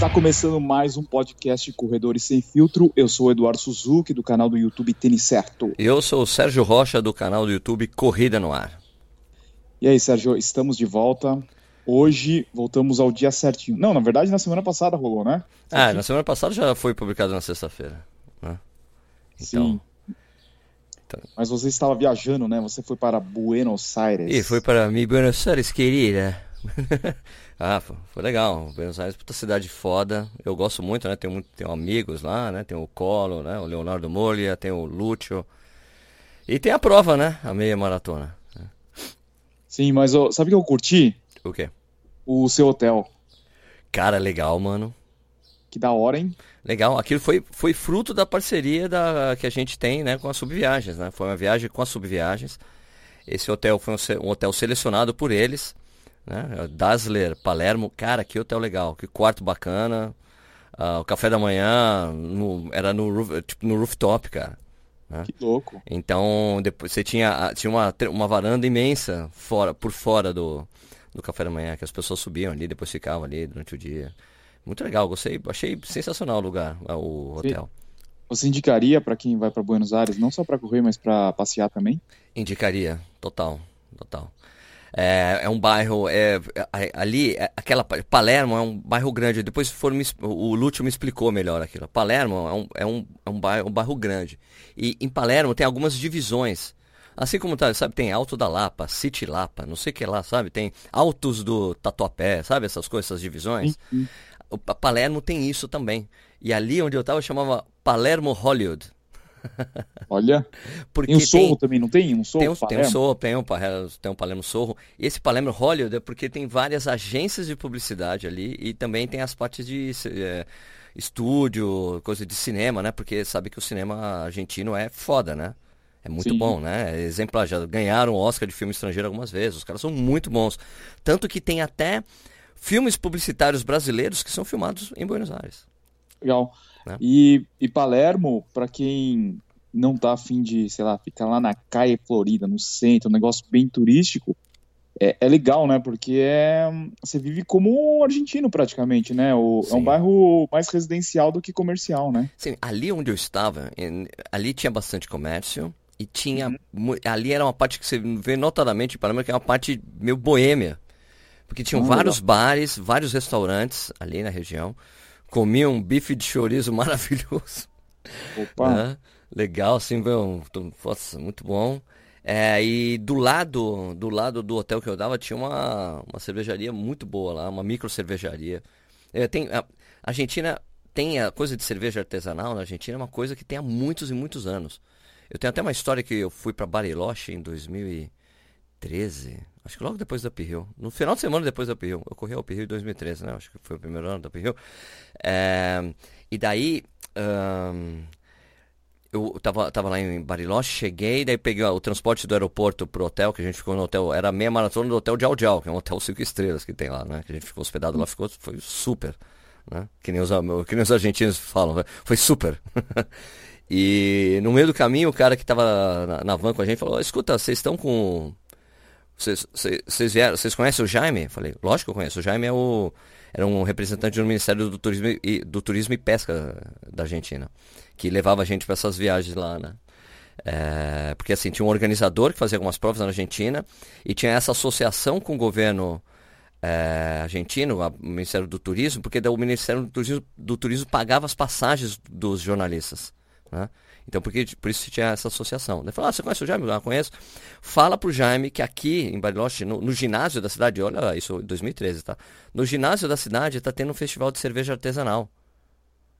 Está começando mais um podcast Corredores Sem Filtro. Eu sou o Eduardo Suzuki, do canal do YouTube Tênis Certo. Eu sou o Sérgio Rocha, do canal do YouTube Corrida no Ar. E aí, Sérgio, estamos de volta. Hoje voltamos ao dia certinho. Não, na verdade, na semana passada rolou, né? Ah, na semana passada já foi publicado na sexta-feira. Né? Então... Sim. Então... Mas você estava viajando, né? Você foi para Buenos Aires. E foi para mi Buenos Aires, querida. ah, foi legal. Buenos Aires, puta cidade foda. Eu gosto muito, né? Tenho, muito, tenho amigos lá, né? Tem o Colo, né? O Leonardo Moglia, tem o Lúcio. E tem a prova, né? A meia maratona. Sim, mas ó, sabe o que eu curti? O quê? O seu hotel. Cara, legal, mano. Que da hora, hein? Legal. Aquilo foi, foi fruto da parceria da, que a gente tem né, com as subviagens, né? Foi uma viagem com as subviagens. Esse hotel foi um, um hotel selecionado por eles né? Dazzler, Palermo, cara, que hotel legal, que quarto bacana. Uh, o café da manhã no, era no, roof, tipo, no rooftop, cara. Né? Que louco. Então, depois você tinha, tinha uma, uma varanda imensa fora, por fora do, do café da manhã, que as pessoas subiam ali, depois ficavam ali durante o dia. Muito legal, gostei, achei sensacional o lugar, o hotel. Você indicaria para quem vai para Buenos Aires, não só para correr, mas para passear também? Indicaria, total, total. É, é um bairro. É, é, ali, é, aquela. Palermo é um bairro grande. Depois for, o Lúcio me explicou melhor aquilo. Palermo é um, é um, é um, bairro, um bairro grande. E em Palermo tem algumas divisões. Assim como tá, sabe, tem Alto da Lapa, City Lapa, não sei o que lá, sabe? Tem Altos do Tatuapé, sabe? Essas coisas, essas divisões. Uhum. O Palermo tem isso também. E ali onde eu estava chamava Palermo Hollywood. Olha, Porque tem um Sorro tem, também, não tem? Um Sorro tem um, tem um Sorro, tem um, tem um Palermo Sorro. E esse Palermo Hollywood é porque tem várias agências de publicidade ali e também tem as partes de é, estúdio, coisa de cinema, né? Porque sabe que o cinema argentino é foda, né? É muito Sim. bom, né? Exemplar, já ganharam o Oscar de filme estrangeiro algumas vezes. Os caras são muito bons. Tanto que tem até filmes publicitários brasileiros que são filmados em Buenos Aires. Legal. Né? E, e Palermo, para quem não tá afim de, sei lá, ficar lá na Caia Florida, no centro, um negócio bem turístico, é, é, legal, né? Porque é, você vive como um argentino praticamente, né? O, é um bairro mais residencial do que comercial, né? Sim, ali onde eu estava, ali tinha bastante comércio e tinha. Uhum. Ali era uma parte que você vê notadamente, para mim, que é uma parte meio boêmia. Porque tinham ah, vários legal. bares, vários restaurantes ali na região comi um bife de chorizo maravilhoso. Opa! Né? Legal, assim, um, nossa, muito bom. É, e do lado, do lado do hotel que eu dava tinha uma, uma cervejaria muito boa lá, uma micro cervejaria. É, tem, a Argentina tem a coisa de cerveja artesanal na Argentina, é uma coisa que tem há muitos e muitos anos. Eu tenho até uma história que eu fui para Bariloche em 2013, Acho que logo depois da Uphill. No final de semana depois da Uphill. Eu corri a Uphill em 2013, né? Acho que foi o primeiro ano da Uphill. É, e daí... Um, eu tava, tava lá em Bariloche, cheguei, daí peguei o transporte do aeroporto pro hotel, que a gente ficou no hotel, era meia maratona do hotel Jau Jau, que é um hotel cinco estrelas que tem lá, né? Que a gente ficou hospedado lá, ficou, foi super, né? Que nem os, que nem os argentinos falam, foi super. e no meio do caminho, o cara que tava na, na van com a gente falou, escuta, vocês estão com vocês vieram, vocês conhecem o Jaime? Falei, lógico que eu conheço. O Jaime é o, era um representante do Ministério do Turismo e, do Turismo e Pesca da Argentina, que levava a gente para essas viagens lá, né? É, porque assim, tinha um organizador que fazia algumas provas na Argentina e tinha essa associação com o governo é, argentino, o Ministério do Turismo, porque o Ministério do Turismo, do Turismo pagava as passagens dos jornalistas. Né? Então, porque, por isso tinha essa associação. Ele falou, ah, você conhece o Jaime? Eu ah, conheço. Fala pro Jaime que aqui em Bariloche, no, no, ginásio da cidade, olha isso, 2013, tá? No ginásio da cidade tá tendo um festival de cerveja artesanal.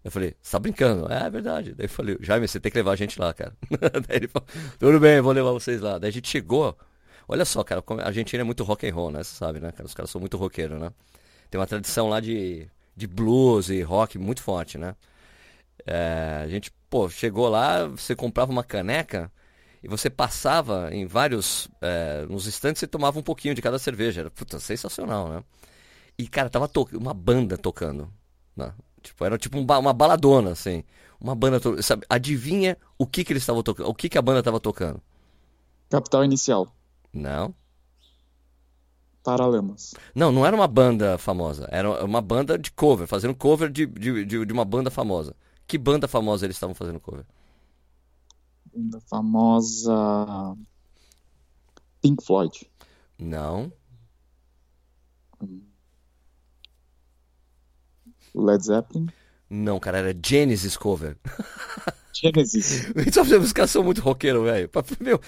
Eu falei, você tá brincando? É, é verdade. Daí eu falei, Jaime, você tem que levar a gente lá, cara. Daí ele falou, tudo bem, vou levar vocês lá. Daí a gente chegou. Olha só, cara, a Argentina é muito rock and roll, né? Você sabe, né, cara? Os caras são muito roqueiros, né? Tem uma tradição lá de, de blues e rock muito forte, né? É, a gente, pô, chegou lá, você comprava uma caneca e você passava em vários. É, nos instantes você tomava um pouquinho de cada cerveja. Era puta, sensacional, né? E, cara, tava to uma banda tocando. Né? Tipo, era tipo um ba uma baladona, assim. Uma banda. Sabe, adivinha o que, que eles estavam tocando? O que, que a banda tava tocando? Capital Inicial. Não. Paralamas. Não, não era uma banda famosa. Era uma banda de cover, fazendo cover de, de, de, de uma banda famosa. Que banda famosa eles estavam fazendo cover? Banda famosa. Pink Floyd. Não. Led Zeppelin. Não, cara, era Genesis cover. Genesis. Os caras são muito roqueiro, velho.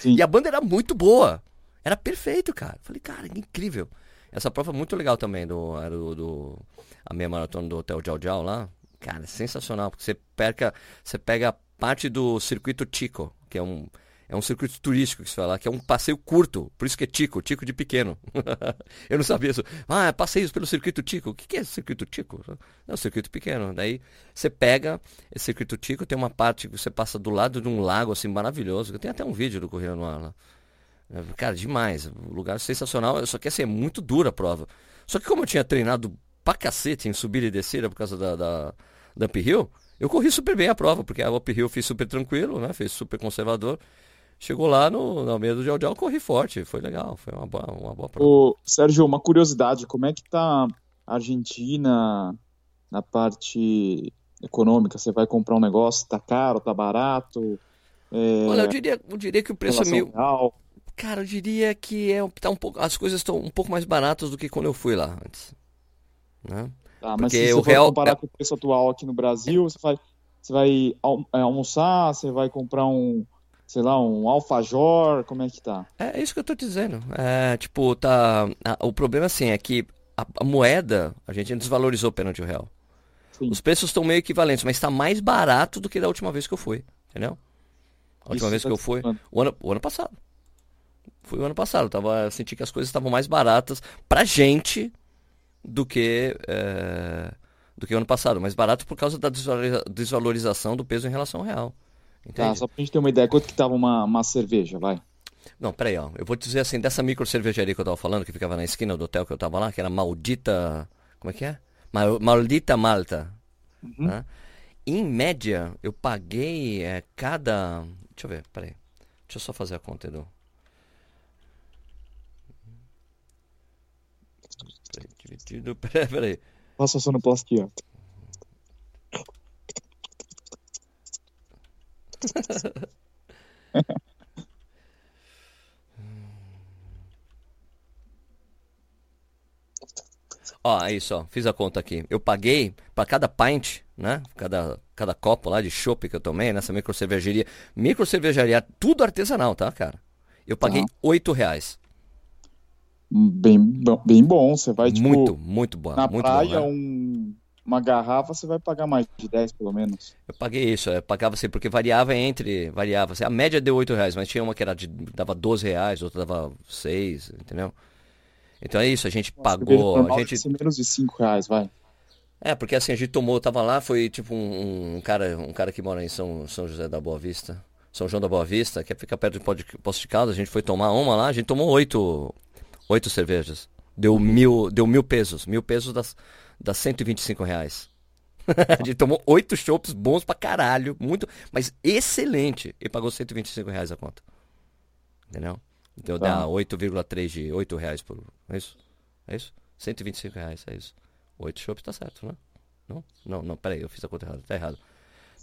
E a banda era muito boa. Era perfeito, cara. Falei, cara, que incrível. Essa prova é muito legal também, do, do, do a meia maratona do Hotel Jau Jau lá. Cara, é sensacional, porque você pega, você pega parte do circuito Chico, que é um, é um circuito turístico que se fala, que é um passeio curto, por isso que é Tico, Tico de pequeno. eu não sabia isso. Ah, é passeios pelo circuito Tico. O que é circuito Tico? É um circuito pequeno. Daí você pega esse circuito Tico, tem uma parte que você passa do lado de um lago assim maravilhoso. Tem até um vídeo do Corrida no lá. É, cara, demais. Lugar sensacional. Só que assim, é muito dura a prova. Só que como eu tinha treinado pra cacete em subir e descer por causa da, da, da uphill, eu corri super bem a prova, porque a uphill eu fiz super tranquilo, né? Fiz super conservador. Chegou lá no, no meio do Jau, corri forte. Foi legal, foi uma boa, uma boa prova. Ô, Sérgio, uma curiosidade, como é que tá a Argentina na parte econômica? Você vai comprar um negócio, tá caro, tá barato? É... Olha, eu diria, eu diria que o preço é meio... Real. Cara, eu diria que é, tá um pouco, as coisas estão um pouco mais baratas do que quando eu fui lá antes. Né? Tá, mas Porque se você real... comparar é com o preço atual aqui no Brasil, você vai, você vai é, almoçar, você vai comprar um, sei lá, um alfajor, como é que tá? É, é isso que eu tô dizendo. É, tipo, tá, o problema assim é que a, a, moeda, a gente desvalorizou perante o real. Sim. Os preços estão meio equivalentes, mas está mais barato do que da última vez que eu fui, entendeu? A última isso vez tá que eu fui, o ano, o ano passado. Foi o ano passado. Tava, eu senti que as coisas estavam mais baratas pra gente do que é, do que o ano passado. Mais barato por causa da desvalorização do peso em relação ao real. Entende? Tá, só pra gente ter uma ideia, quanto que tava uma, uma cerveja, vai? Não, peraí, ó. Eu vou te dizer assim, dessa micro cervejaria que eu tava falando, que ficava na esquina do hotel que eu tava lá, que era maldita. Como é que é? Maldita Malta. Uhum. Né? Em média, eu paguei é, cada. Deixa eu ver, peraí. Deixa eu só fazer a conta, Edu. Dividido. Peraí, peraí. Passa só no plastia. Ó, é isso, ó. Fiz a conta aqui. Eu paguei para cada pint, né? Cada, cada copo lá de chopp que eu tomei nessa micro cervejaria. Micro cervejaria, tudo artesanal, tá, cara? Eu paguei oito ah. reais bem, bem bom. Você vai, tipo, muito, muito bom. Na muito praia, bom, né? um, uma garrafa, você vai pagar mais de 10, pelo menos. Eu paguei isso, eu pagava assim, porque variava entre, variava assim, a média deu 8 reais, mas tinha uma que era de, dava 12 reais, outra dava 6, entendeu? Então é isso, a gente Nossa, pagou, a gente... menos de 5 reais, vai. É, porque assim, a gente tomou, tava lá, foi tipo um, um, cara, um cara que mora em São, São José da Boa Vista, São João da Boa Vista, que fica perto de Posto de Caldas, a gente foi tomar uma lá, a gente tomou oito Oito cervejas. Deu mil, deu mil pesos. Mil pesos das, das 125 reais. a gente tomou oito chopps bons pra caralho. Muito, mas excelente. E pagou 125 reais a conta. Entendeu? Então tá. dá 8,3 de 8 reais por. É isso? É isso? 125 reais, é isso. Oito chopps tá certo, né? Não? Não, não, peraí, eu fiz a conta errada. Tá errado.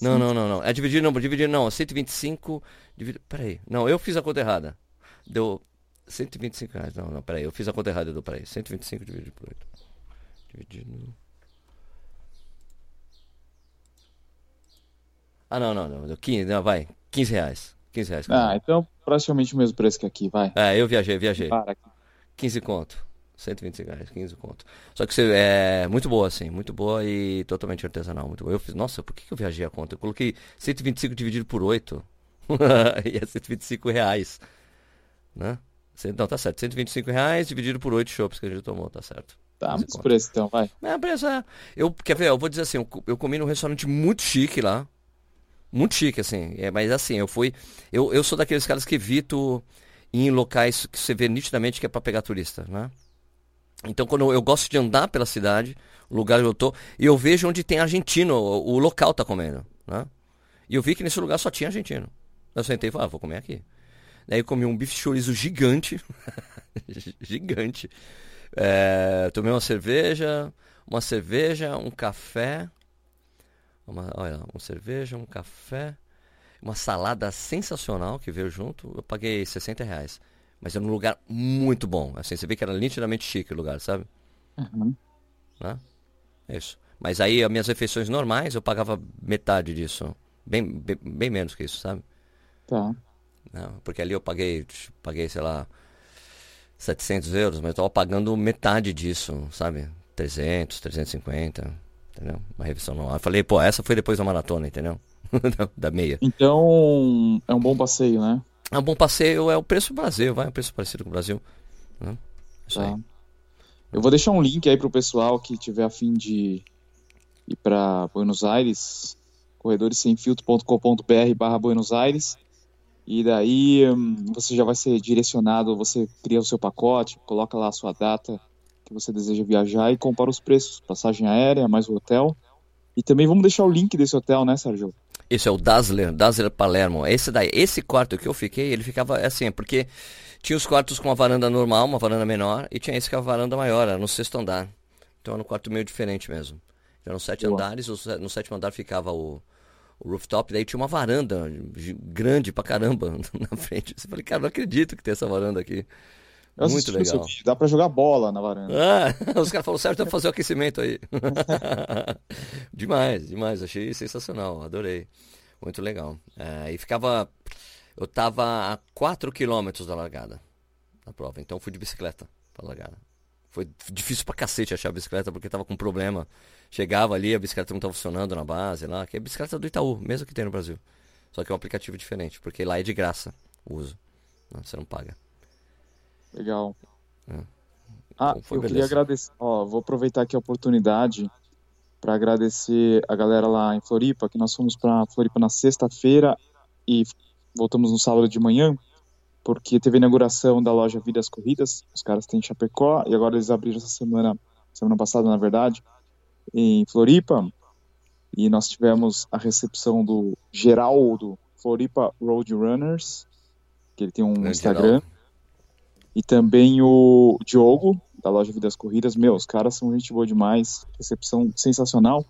Não, não, não, não. É dividir, não, dividir não. 125. Dividir, peraí. Não, eu fiz a conta errada. Deu 125 reais. Não, não, peraí. Eu fiz a conta errada do peraí. 125 dividido por 8. Dividido. Ah, não, não, não. 15, não, vai. 15 reais. 15 reais. Ah, então praticamente o mesmo preço que aqui, vai. É, eu viajei, viajei. Para aqui. 15 conto. 125 reais, 15 conto. Só que você é muito boa, assim, muito boa e totalmente artesanal, muito boa. Eu fiz, nossa, por que, eu viajei a conta? Eu coloquei 125 dividido por 8 e é 125 reais, né? Não, tá certo. 125 reais dividido por 8 chopps que a gente tomou, tá certo. Tá, mas preço então, vai. É, preço é. Eu, quer ver, eu vou dizer assim, eu, eu comi num restaurante muito chique lá. Muito chique, assim. É, mas assim, eu fui. Eu, eu sou daqueles caras que evito ir em locais que você vê nitidamente que é para pegar turista, né? Então, quando eu, eu, gosto de andar pela cidade, o lugar onde eu tô, e eu vejo onde tem argentino, o, o local tá comendo, né? E eu vi que nesse lugar só tinha argentino. Eu sentei e falei, ah, vou comer aqui. Daí eu comi um bife chorizo gigante. gigante. É, tomei uma cerveja, uma cerveja, um café. Uma, olha, uma cerveja, um café, uma salada sensacional que veio junto. Eu paguei 60 reais. Mas era um lugar muito bom. Assim, você vê que era nitidamente chique o lugar, sabe? Uhum. Né? É isso. Mas aí as minhas refeições normais eu pagava metade disso. Bem, bem, bem menos que isso, sabe? Tá. Não, porque ali eu paguei, paguei, sei lá, 700 euros, mas eu tava pagando metade disso, sabe? 300, 350, entendeu? Uma revisão normal. Eu falei, pô, essa foi depois da maratona, entendeu? da meia. Então, é um bom passeio, né? É um bom passeio, é o preço do Brasil, vai, é um preço parecido com o Brasil. Né? Isso Tá. aí. Eu vou deixar um link aí pro pessoal que tiver afim de ir para Buenos Aires, corredoressemfiltro.com.br barra Buenos Aires. E daí hum, você já vai ser direcionado, você cria o seu pacote, coloca lá a sua data que você deseja viajar e compara os preços, passagem aérea, mais o hotel. E também vamos deixar o link desse hotel, né, Sérgio? Esse é o Dazzler, Dazzler Palermo. Esse daí, esse quarto que eu fiquei, ele ficava assim, porque tinha os quartos com uma varanda normal, uma varanda menor, e tinha esse com a varanda maior, era no sexto andar. Então era um quarto meio diferente mesmo. Eram sete Boa. andares, no sétimo andar ficava o, o rooftop, daí tinha uma varanda grande pra caramba na frente. Eu falei, cara, não acredito que tem essa varanda aqui. Eu Muito legal. vídeo, dá pra jogar bola na varanda. Ah, os caras falaram, certo, dá pra fazer o aquecimento aí. demais, demais, achei sensacional, adorei. Muito legal. É, e ficava. Eu tava a 4 quilômetros da largada da prova, então fui de bicicleta pra largada. Foi difícil pra cacete achar a bicicleta porque tava com problema. Chegava ali, a bicicleta não tava funcionando na base lá, que é a bicicleta do Itaú, mesmo que tem no Brasil. Só que é um aplicativo diferente, porque lá é de graça o uso. Não, você não paga. Legal. É. Ah, foi eu queria beleza. agradecer. Ó, vou aproveitar aqui a oportunidade para agradecer a galera lá em Floripa, que nós fomos para Floripa na sexta-feira e voltamos no sábado de manhã, porque teve a inauguração da loja Vidas Corridas. Os caras têm Chapecó e agora eles abriram essa semana, semana passada, na verdade, em Floripa. E nós tivemos a recepção do Geraldo Floripa Road Runners, que ele tem um Grande Instagram. Geraldo. E também o Diogo, da loja Vidas Corridas. Meu, os caras são gente boa demais. Recepção sensacional.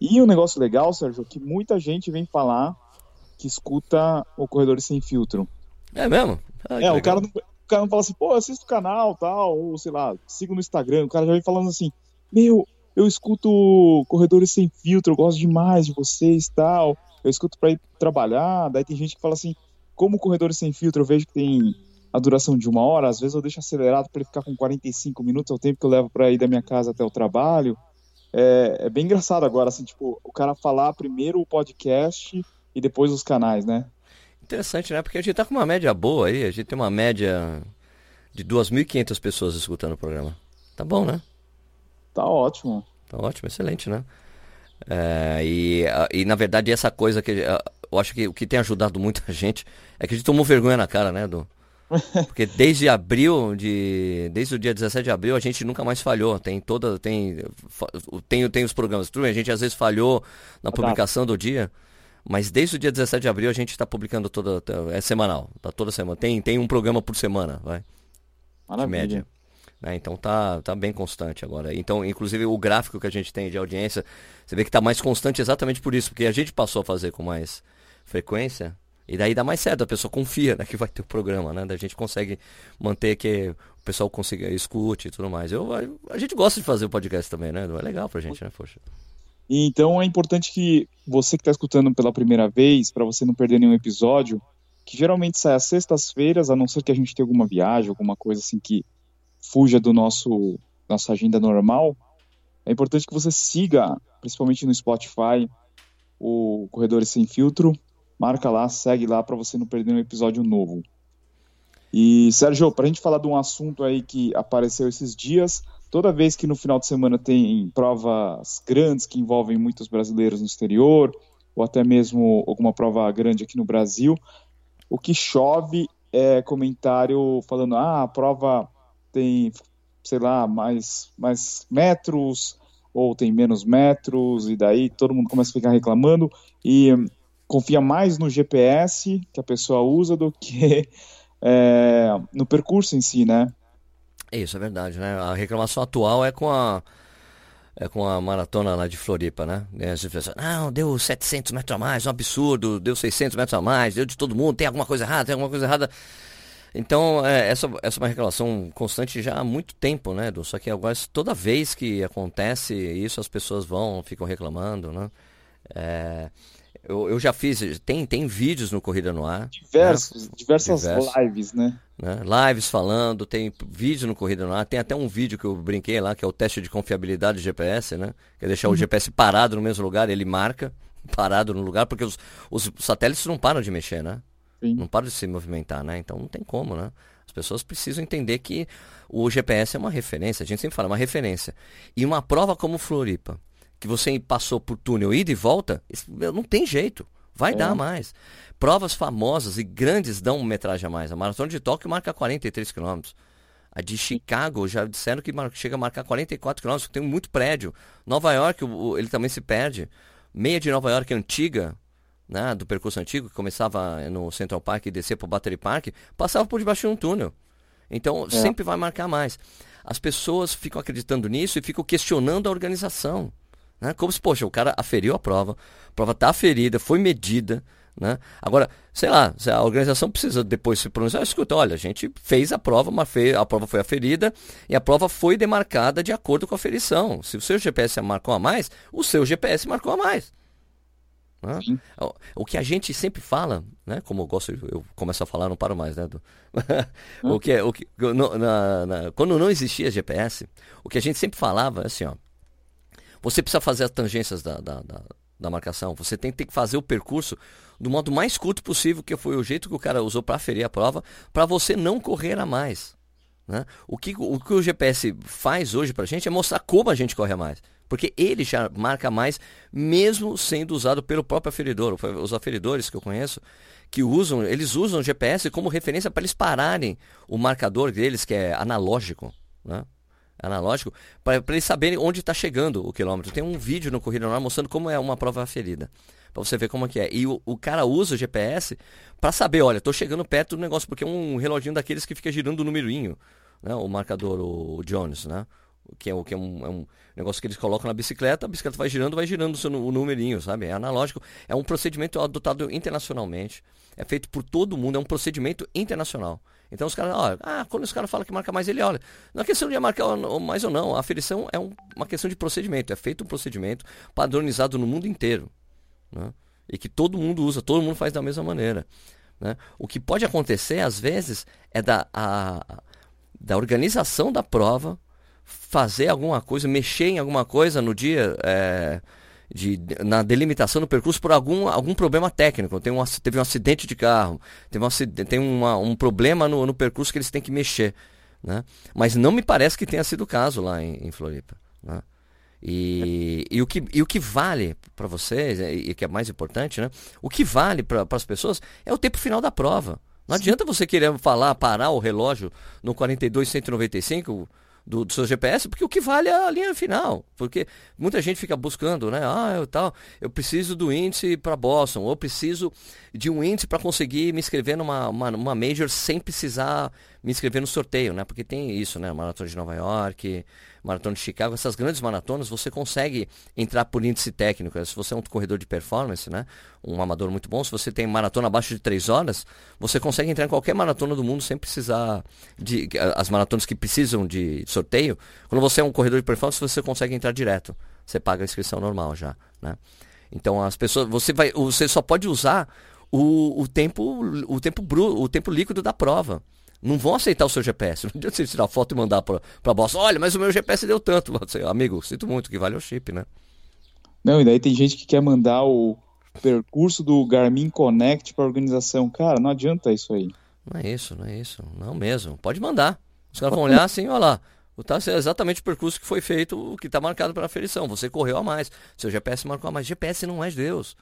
E um negócio legal, Sérgio, que muita gente vem falar que escuta o Corredores Sem Filtro. É mesmo? Ah, é, o cara, não, o cara não fala assim, pô, assista o canal tal, ou sei lá, siga no Instagram. O cara já vem falando assim, meu, eu escuto Corredores Sem Filtro, eu gosto demais de vocês tal. Eu escuto pra ir trabalhar. Daí tem gente que fala assim, como Corredores Sem Filtro eu vejo que tem a duração de uma hora, às vezes eu deixo acelerado para ele ficar com 45 minutos, é o tempo que eu levo para ir da minha casa até o trabalho. É, é bem engraçado agora, assim, tipo, o cara falar primeiro o podcast e depois os canais, né? Interessante, né? Porque a gente tá com uma média boa aí, a gente tem uma média de 2.500 pessoas escutando o programa. Tá bom, né? Tá ótimo. Tá ótimo, excelente, né? É, e, a- e na verdade essa coisa que a- eu acho que o que tem ajudado muita gente é que a gente tomou vergonha na cara, né, Edu? Porque desde abril, de, desde o dia 17 de abril, a gente nunca mais falhou. Tem toda, tem, tem, tem os programas. Tudo bem, a gente às vezes falhou na publicação do dia, mas desde o dia 17 de abril a gente está publicando toda, é semanal, tá toda semana. Tem, tem um programa por semana, vai de Maravilha. média. Né? Então tá, tá bem constante agora. Então, inclusive o gráfico que a gente tem de audiência, você vê que tá mais constante exatamente por isso, porque a gente passou a fazer com mais frequência. E daí dá mais certo, a pessoa confia né, que vai ter o programa, né? A gente consegue manter que o pessoal consiga, escute e tudo mais. Eu, a, a gente gosta de fazer o podcast também, né? É legal pra gente, né? Poxa. Então é importante que você que está escutando pela primeira vez, para você não perder nenhum episódio, que geralmente sai às sextas-feiras, a não ser que a gente tenha alguma viagem, alguma coisa assim que fuja do nosso nossa agenda normal, é importante que você siga, principalmente no Spotify, o Corredores Sem Filtro, marca lá, segue lá para você não perder um episódio novo. E Sérgio, para a gente falar de um assunto aí que apareceu esses dias, toda vez que no final de semana tem provas grandes que envolvem muitos brasileiros no exterior, ou até mesmo alguma prova grande aqui no Brasil, o que chove é comentário falando: ah, a prova tem, sei lá, mais, mais metros, ou tem menos metros, e daí todo mundo começa a ficar reclamando e hum, confia mais no GPS que a pessoa usa do que é, no percurso em si, né? Isso é verdade, né? A reclamação atual é com a é com a maratona lá de Floripa, né? As pessoas, não, deu 700 metros a mais, um absurdo, deu 600 metros a mais, deu de todo mundo, tem alguma coisa errada, tem alguma coisa errada. Então, é, essa, essa é uma reclamação constante já há muito tempo, né, Edu? Só que agora, toda vez que acontece isso, as pessoas vão, ficam reclamando, né? É, eu, eu já fiz, tem, tem vídeos no Corrida no Ar. Diversos, né? diversas Diversos, lives, né? né? Lives falando, tem vídeo no Corrida no Ar, tem até um vídeo que eu brinquei lá, que é o teste de confiabilidade do GPS, né? Que é deixar uhum. o GPS parado no mesmo lugar, ele marca, parado no lugar, porque os, os satélites não param de mexer, né? Sim. Não param de se movimentar, né? Então não tem como, né? As pessoas precisam entender que o GPS é uma referência, a gente sempre fala, é uma referência. E uma prova como Floripa, que você passou por túnel ida e volta, não tem jeito. Vai é. dar mais. Provas famosas e grandes dão metragem a mais. A Maratona de Tóquio marca 43 km. A de Chicago já disseram que chega a marcar 44 km, tem muito prédio. Nova York, ele também se perde. Meia de Nova York antiga, né, do percurso antigo, que começava no Central Park e descia para o Battery Park, passava por debaixo de um túnel. Então é. sempre vai marcar mais. As pessoas ficam acreditando nisso e ficam questionando a organização. Né? Como se, poxa, o cara aferiu a prova, a prova está aferida, foi medida. Né? Agora, sei lá, a organização precisa depois se pronunciar, escuta, olha, a gente fez a prova, mas a prova foi aferida e a prova foi demarcada de acordo com a aferição. Se o seu GPS marcou a mais, o seu GPS marcou a mais. Né? O que a gente sempre fala, né? Como eu gosto, eu começo a falar, não paro mais, né? Do... o que é, o que, no, na, na, quando não existia GPS, o que a gente sempre falava é assim, ó. Você precisa fazer as tangências da, da, da, da marcação. Você tem, tem, que fazer o percurso do modo mais curto possível, que foi o jeito que o cara usou para aferir a prova, para você não correr a mais. Né? O, que, o que o GPS faz hoje para a gente é mostrar como a gente corre a mais. Porque ele já marca mais, mesmo sendo usado pelo próprio aferidor. Os aferidores que eu conheço, que usam, eles usam o GPS como referência para eles pararem o marcador deles, que é analógico. Né? analógico, para eles saberem onde está chegando o quilômetro. Tem um vídeo no Corrida Normal mostrando como é uma prova ferida. Para você ver como é que é. E o, o cara usa o GPS para saber, olha, estou chegando perto do negócio, porque é um reloginho daqueles que fica girando o numerinho, né? o marcador, o Jones, né? Que é, que é um, é um negócio que eles colocam na bicicleta, a bicicleta vai girando, vai girando o, seu, o numerinho, sabe? É analógico. É um procedimento adotado internacionalmente. É feito por todo mundo, é um procedimento internacional. Então os caras, olha, ah, quando os caras falam que marca mais, ele olha. Não é questão de marcar mais ou não. A aferição é um, uma questão de procedimento. É feito um procedimento padronizado no mundo inteiro. Né? E que todo mundo usa, todo mundo faz da mesma maneira. Né? O que pode acontecer, às vezes, é da, a, da organização da prova fazer alguma coisa, mexer em alguma coisa no dia. É, de, na delimitação do percurso por algum, algum problema técnico. Tem um, teve um acidente de carro, teve um, tem uma, um problema no, no percurso que eles têm que mexer. Né? Mas não me parece que tenha sido o caso lá em, em Floripa. Né? E, e, o que, e o que vale para vocês, e que é mais importante, né? o que vale para as pessoas é o tempo final da prova. Não Sim. adianta você querer falar, parar o relógio no 42,195 do, do seu GPS, porque o que vale é a linha final. Porque muita gente fica buscando, né? Ah, eu, tal, eu preciso do índice para Boston, ou preciso de um índice para conseguir me inscrever numa uma, uma major sem precisar me inscrever no sorteio, né? Porque tem isso, né? Maratona de Nova York, Maratona de Chicago, essas grandes maratonas, você consegue entrar por índice técnico. Se você é um corredor de performance, né? Um amador muito bom, se você tem maratona abaixo de 3 horas, você consegue entrar em qualquer maratona do mundo sem precisar de as maratonas que precisam de sorteio. Quando você é um corredor de performance, você consegue entrar direto. Você paga a inscrição normal já, né? Então as pessoas, você vai, você só pode usar o, o tempo, o tempo bruto, o tempo líquido da prova não vão aceitar o seu GPS. Não adianta você tirar foto e mandar para a bosta. Olha, mas o meu GPS deu tanto. Você, amigo, sinto muito, que vale o chip, né? Não, e daí tem gente que quer mandar o percurso do Garmin Connect para a organização. Cara, não adianta isso aí. Não é isso, não é isso. Não mesmo. Pode mandar. Os caras vão olhar assim, olha lá. Tá é exatamente o percurso que foi feito, o que está marcado para a aferição. Você correu a mais. Seu GPS marcou a mais. GPS não é de Deus.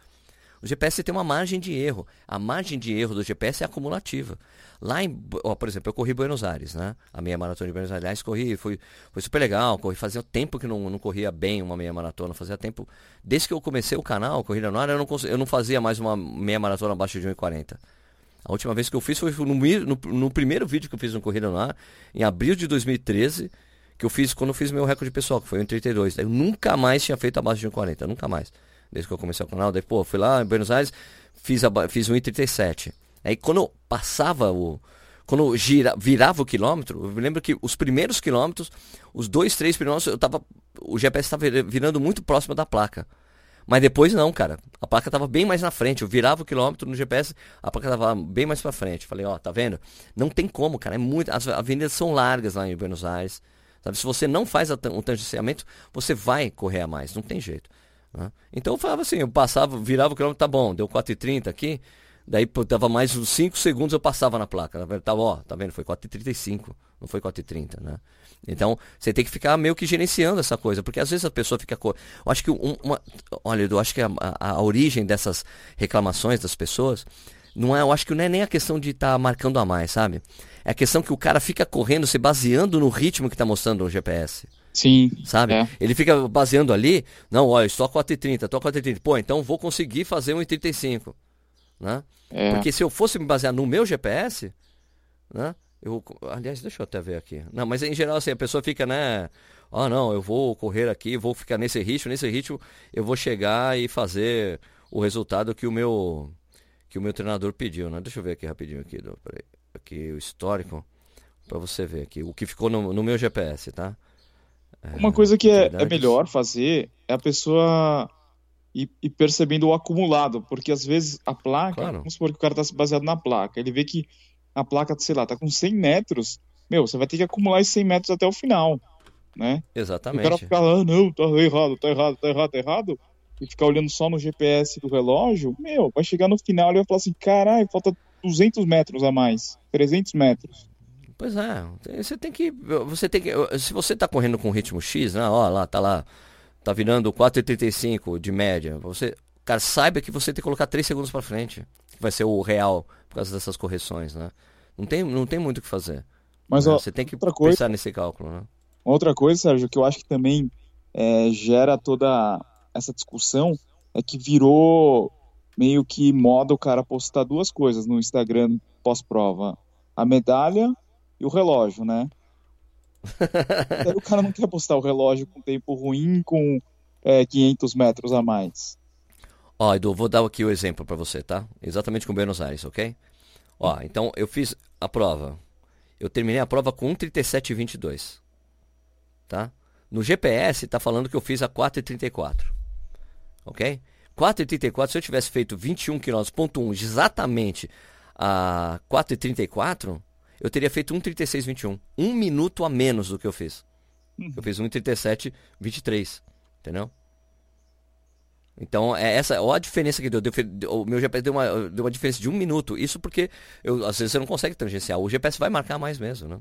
O GPS tem uma margem de erro. A margem de erro do GPS é acumulativa. Lá em, ó, por exemplo, eu corri Buenos Aires, né? A meia maratona de Buenos Aires. Aliás, corri, foi, foi super legal. Corri, fazia tempo que não, não corria bem uma meia maratona. Fazia tempo. Desde que eu comecei o canal, Corrida Ar, eu não, eu não fazia mais uma meia maratona abaixo de 1,40. A última vez que eu fiz foi no, no, no primeiro vídeo que eu fiz no Corrida no em abril de 2013, que eu fiz quando eu fiz meu recorde pessoal, que foi 1,32. Eu nunca mais tinha feito abaixo de 1,40, nunca mais. Desde que eu comecei o canal, daí, pô, fui lá em Buenos Aires, fiz, fiz 1,37. Aí quando passava o. Quando gira, virava o quilômetro, eu me lembro que os primeiros quilômetros, os dois, três primeiros, eu tava. O GPS estava virando muito próximo da placa. Mas depois não, cara. A placa estava bem mais na frente. Eu virava o quilômetro no GPS, a placa estava bem mais para frente. Falei, ó, tá vendo? Não tem como, cara. É muito. As avenidas são largas lá em Buenos Aires. Sabe? Se você não faz o tangenciamento, você vai correr a mais. Não tem jeito. Né? Então eu falava assim, eu passava, virava o quilômetro, tá bom, deu 4,30 aqui. Daí dava mais uns 5 segundos eu passava na placa. Tava, ó, tá vendo? Foi 4,35, não foi 4,30, né? Então, você tem que ficar meio que gerenciando essa coisa, porque às vezes a pessoa fica. Eu acho que uma. Olha, eu acho que a, a, a origem dessas reclamações das pessoas não é, eu acho que não é nem a questão de estar tá marcando a mais, sabe? É a questão que o cara fica correndo se baseando no ritmo que está mostrando o GPS. Sim. Sabe? É. Ele fica baseando ali, não, olha, estou a 4,30, estou a 4,30. Pô, então vou conseguir fazer 1,35. Né? É. Porque se eu fosse me basear no meu GPS, né? Eu, aliás, deixa eu até ver aqui. Não, mas em geral, assim, a pessoa fica, né? Ah, não, eu vou correr aqui, vou ficar nesse ritmo, nesse ritmo, eu vou chegar e fazer o resultado que o meu que o meu treinador pediu, né? Deixa eu ver aqui rapidinho aqui, do, peraí, aqui o histórico para você ver aqui o que ficou no, no meu GPS, tá? É, Uma coisa que é, é, melhor fazer é a pessoa ir, ir, percebendo o acumulado, porque às vezes a placa, claro. vamos supor que o cara está baseado na placa, ele vê que a placa, sei lá, tá com 100 metros, meu, você vai ter que acumular esses 100 metros até o final, né? Exatamente. O cara ficar lá, ah, não, tá errado, tá errado, tá errado, tá errado, e ficar olhando só no GPS do relógio, meu, vai chegar no final e vai falar assim, caralho, falta 200 metros a mais, 300 metros. Pois é, você tem que, você tem que, se você tá correndo com ritmo X, né, ó, lá, tá lá, tá virando 4,35 de média, você, cara, saiba que você tem que colocar 3 segundos para frente, que vai ser o real por causa dessas correções, né? Não tem, não tem muito o que fazer. Mas né? ó, você tem que coisa, pensar nesse cálculo, né? Outra coisa, Sérgio, que eu acho que também é, gera toda essa discussão é que virou meio que moda o cara postar duas coisas no Instagram pós-prova: a medalha e o relógio, né? o cara não quer postar o relógio com tempo ruim com é, 500 metros a mais. Ó, Edu, vou dar aqui o exemplo para você, tá? Exatamente com Buenos Aires, ok? Ó, então eu fiz a prova. Eu terminei a prova com 1,37,22. Tá? No GPS tá falando que eu fiz a 4,34. Ok? 4,34, se eu tivesse feito 21 km, ponto 1, exatamente a 4,34, eu teria feito 1,36,21. Um minuto a menos do que eu fiz. Uhum. Eu fiz 1,37,23. Entendeu? Então, é essa ó a diferença que deu. deu o meu GPS deu uma, deu uma diferença de um minuto. Isso porque eu, às vezes você não consegue tangenciar. O GPS vai marcar mais mesmo, né?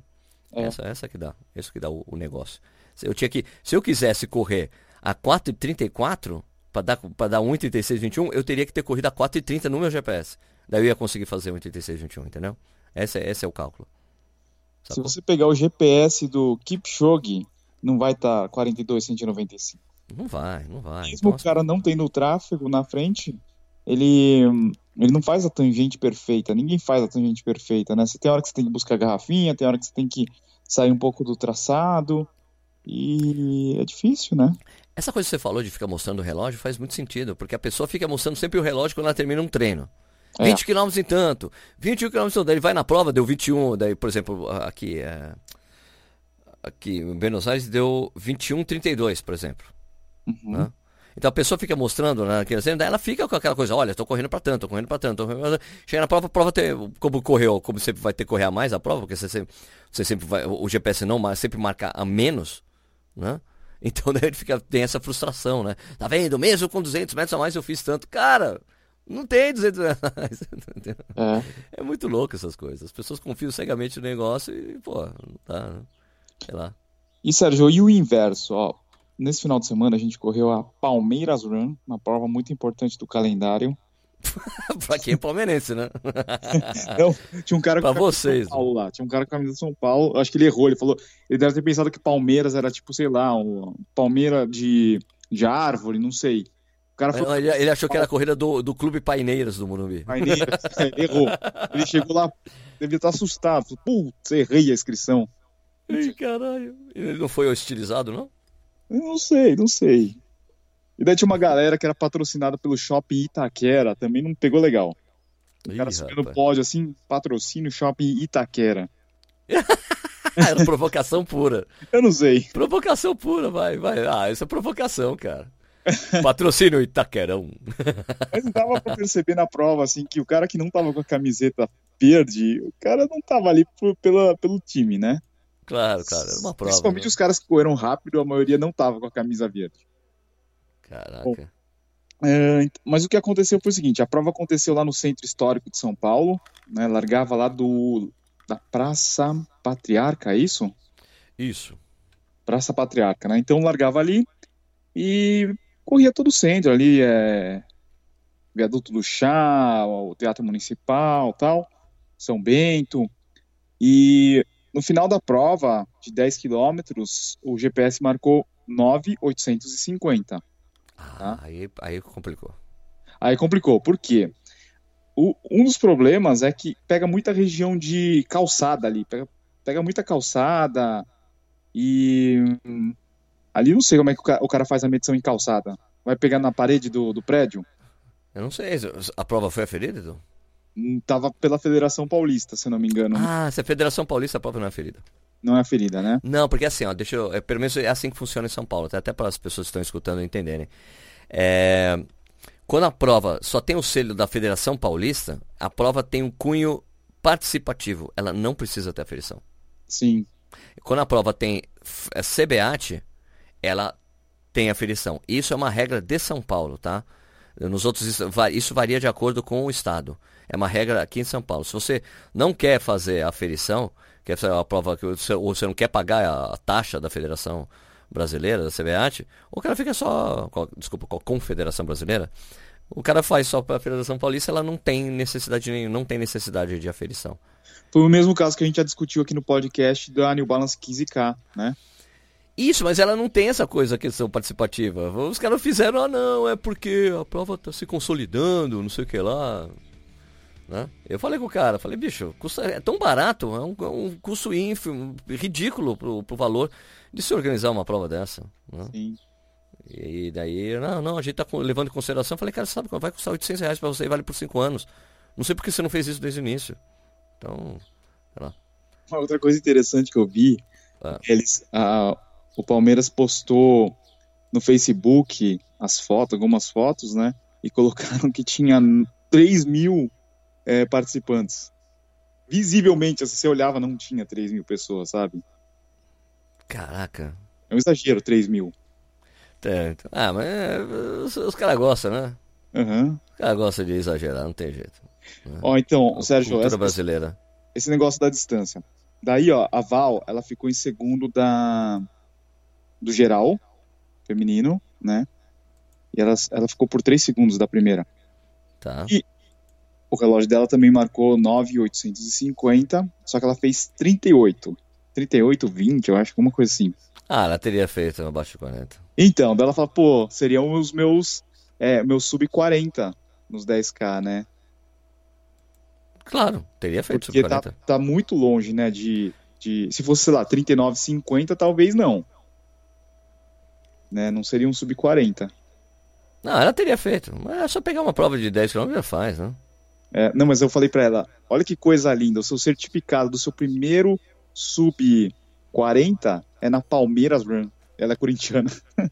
É. Essa, essa que dá. Isso que dá o, o, negócio. Eu tinha que. Se eu quisesse correr a 4,34 para dar, pra dar 1,36,21, eu teria que ter corrido a 4,30 no meu GPS. Daí eu ia conseguir fazer 1,36,21, entendeu? Esse, esse é o cálculo. Se você pegar o GPS do Kipchoge, não vai estar tá 42,195. Não vai, não vai. Mesmo então, o cara não tendo tráfego na frente, ele, ele não faz a tangente perfeita. Ninguém faz a tangente perfeita, né? Você tem hora que você tem que buscar garrafinha, tem hora que você tem que sair um pouco do traçado. E é difícil, né? Essa coisa que você falou de ficar mostrando o relógio faz muito sentido, porque a pessoa fica mostrando sempre o relógio quando ela termina um treino. É. 20 km em tanto, 21 km em tanto, ele vai na prova, deu 21, daí, por exemplo, aqui, é, aqui em Buenos Aires deu 21,32, por exemplo. Uhum. Né? Então a pessoa fica mostrando, né, daí ela fica com aquela coisa, olha, estou correndo para tanto, tô correndo para tanto, correndo chega na prova, a prova ter, como correu, como sempre vai ter que correr a mais a prova, porque você sempre, você sempre vai, o GPS não, mas sempre marca a menos, né? Então daí ele fica, tem essa frustração, né? Tá vendo? Mesmo com 200 metros a mais eu fiz tanto. Cara, não tem 200 metros a mais. É. é muito louco essas coisas. As pessoas confiam cegamente no negócio e, pô, não tá, né? sei lá. E Sérgio, e o inverso? Ó, Nesse final de semana a gente correu a Palmeiras Run, uma prova muito importante do calendário. pra quem é palmeirense, né? Não, tinha um cara com pra vocês. São Paulo lá. Tinha um cara com a camisa de São Paulo. Acho que ele errou. Ele falou. Ele deve ter pensado que Palmeiras era tipo, sei lá, um Palmeira de, de árvore, não sei. Cara foi... ele, ele, achou que era a corrida do, do Clube Paineiras do Morumbi. Paineiras, é, errou. Ele chegou lá, devia estar assustado. Putz, errei a inscrição. Ei, caralho. Ele não foi hostilizado, não? Eu não sei, não sei. E daí tinha uma galera que era patrocinada pelo Shopping Itaquera, também não pegou legal. O Ih, cara subiu no pódio assim, patrocínio Shopping Itaquera. Era provocação pura. Eu não sei. Provocação pura, vai, vai. Ah, isso é provocação, cara. Patrocínio Itaquerão. Mas dava pra perceber na prova, assim, que o cara que não tava com a camiseta verde, o cara não tava ali por, pela, pelo time, né? Claro, cara, uma prova. Principalmente né? os caras que correram rápido, a maioria não tava com a camisa verde. Caraca. Bom, é, mas o que aconteceu foi o seguinte: a prova aconteceu lá no centro histórico de São Paulo, né? Largava lá do da Praça Patriarca, é isso? Isso. Praça Patriarca, né? Então largava ali e corria todo o centro ali, é... Viaduto do Chá, o Teatro Municipal, tal, São Bento. E no final da prova, de 10 quilômetros, o GPS marcou 9,850. Ah, tá? aí, aí complicou. Aí complicou, por quê? O, um dos problemas é que pega muita região de calçada ali, pega, pega muita calçada e ali não sei como é que o cara, faz a medição em calçada. Vai pegar na parede do, do prédio? Eu não sei, a prova foi aferida, Edu? Hum, tava pela Federação Paulista, se não me engano. Ah, se é Federação Paulista, a prova não é aferida. Não é aferida, né? Não, porque assim, ó, deixa eu. É, pelo menos é assim que funciona em São Paulo, até para as pessoas que estão escutando entenderem. É, quando a prova só tem o selo da Federação Paulista, a prova tem um cunho participativo. Ela não precisa ter aferição. Sim. Quando a prova tem é, CBAT, ela tem aferição. Isso é uma regra de São Paulo, tá? Nos outros isso varia de acordo com o estado. É uma regra aqui em São Paulo. Se você não quer fazer a aferição, quer fazer a prova que ou você não quer pagar a taxa da federação brasileira, da CBAT, o cara fica só, desculpa, com a Confederação Brasileira, o cara faz só para a Federação Paulista, ela não tem necessidade não tem necessidade de aferição. Foi o mesmo caso que a gente já discutiu aqui no podcast da New Balance 15K, né? Isso, mas ela não tem essa coisa, questão participativa. Os caras fizeram, ah não, é porque a prova está se consolidando, não sei o que lá. Né? Eu falei com o cara, falei, bicho, custa, é tão barato, é um, é um custo ínfimo, ridículo pro, pro valor de se organizar uma prova dessa. Né? Sim. E daí, não, não, a gente tá levando em consideração. Eu falei, cara, sabe vai custar 800 reais pra você e vale por 5 anos. Não sei por que você não fez isso desde o início. Então, sei lá. Uma outra coisa interessante que eu vi, ah. eles, a, o Palmeiras postou no Facebook as fotos, algumas fotos, né? E colocaram que tinha 3 mil é, participantes. Visivelmente, se você olhava, não tinha 3 mil pessoas, sabe? Caraca. É um exagero, 3 mil. É, ah, mas é, os, os caras gostam, né? Uhum. Os caras gostam de exagerar, não tem jeito. Né? Ó, então, Sérgio, Cultura essa, brasileira. esse negócio da distância. Daí, ó, a Val, ela ficou em segundo da do geral feminino, né? E ela, ela ficou por 3 segundos da primeira. Tá. E o relógio dela também marcou 9,850, só que ela fez 38. 38, 20, eu acho, alguma coisa assim. Ah, ela teria feito abaixo de 40. Então, dela fala, pô, seriam os meus, é, meus sub 40 nos 10k, né? Claro, teria feito Porque sub 40. Tá, tá muito longe, né, de, de... Se fosse, sei lá, 39, 50, talvez não. Né, não seria um sub 40. Não, ela teria feito. Mas é só pegar uma prova de 10 km já faz, né? É, não, mas eu falei para ela, olha que coisa linda, o seu certificado do seu primeiro sub 40 é na Palmeiras Run. Ela é corintiana.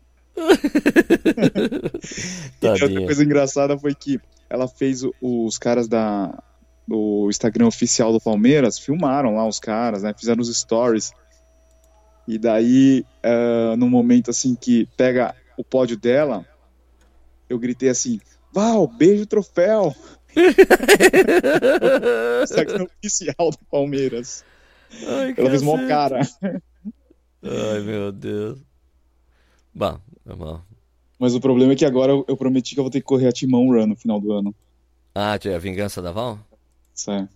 e outra coisa engraçada foi que ela fez os caras da do Instagram oficial do Palmeiras filmaram lá os caras, né? Fizeram os stories. E daí, uh, no momento assim que pega o pódio dela, eu gritei assim: Val, beijo troféu! Instagram oficial do Palmeiras. Ai, Ela fez mó cara. Ai, meu Deus. Bah, é mal. Mas o problema é que agora eu, prometi que eu vou ter que correr a Timão Run no final do ano. Ah, tinha a vingança da Val? Sim.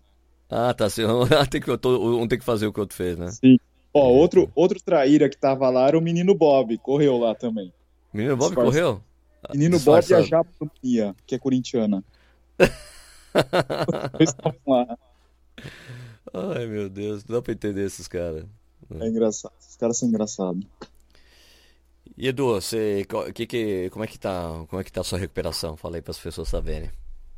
Ah, tá. Assim, um tem, que, um tem que fazer o que o outro fez, né? Sim. Ó, outro, outro traíra que tava lá era o menino Bob. Correu lá também. Menino Bob correu? Menino Bob e a Japania, que é corintiana. Ai, meu Deus, não dá pra entender esses caras. É engraçado, esses caras são engraçados. E Edu, você, que, que, como é que tá, como é que tá a sua recuperação? Fala aí para as pessoas saberem.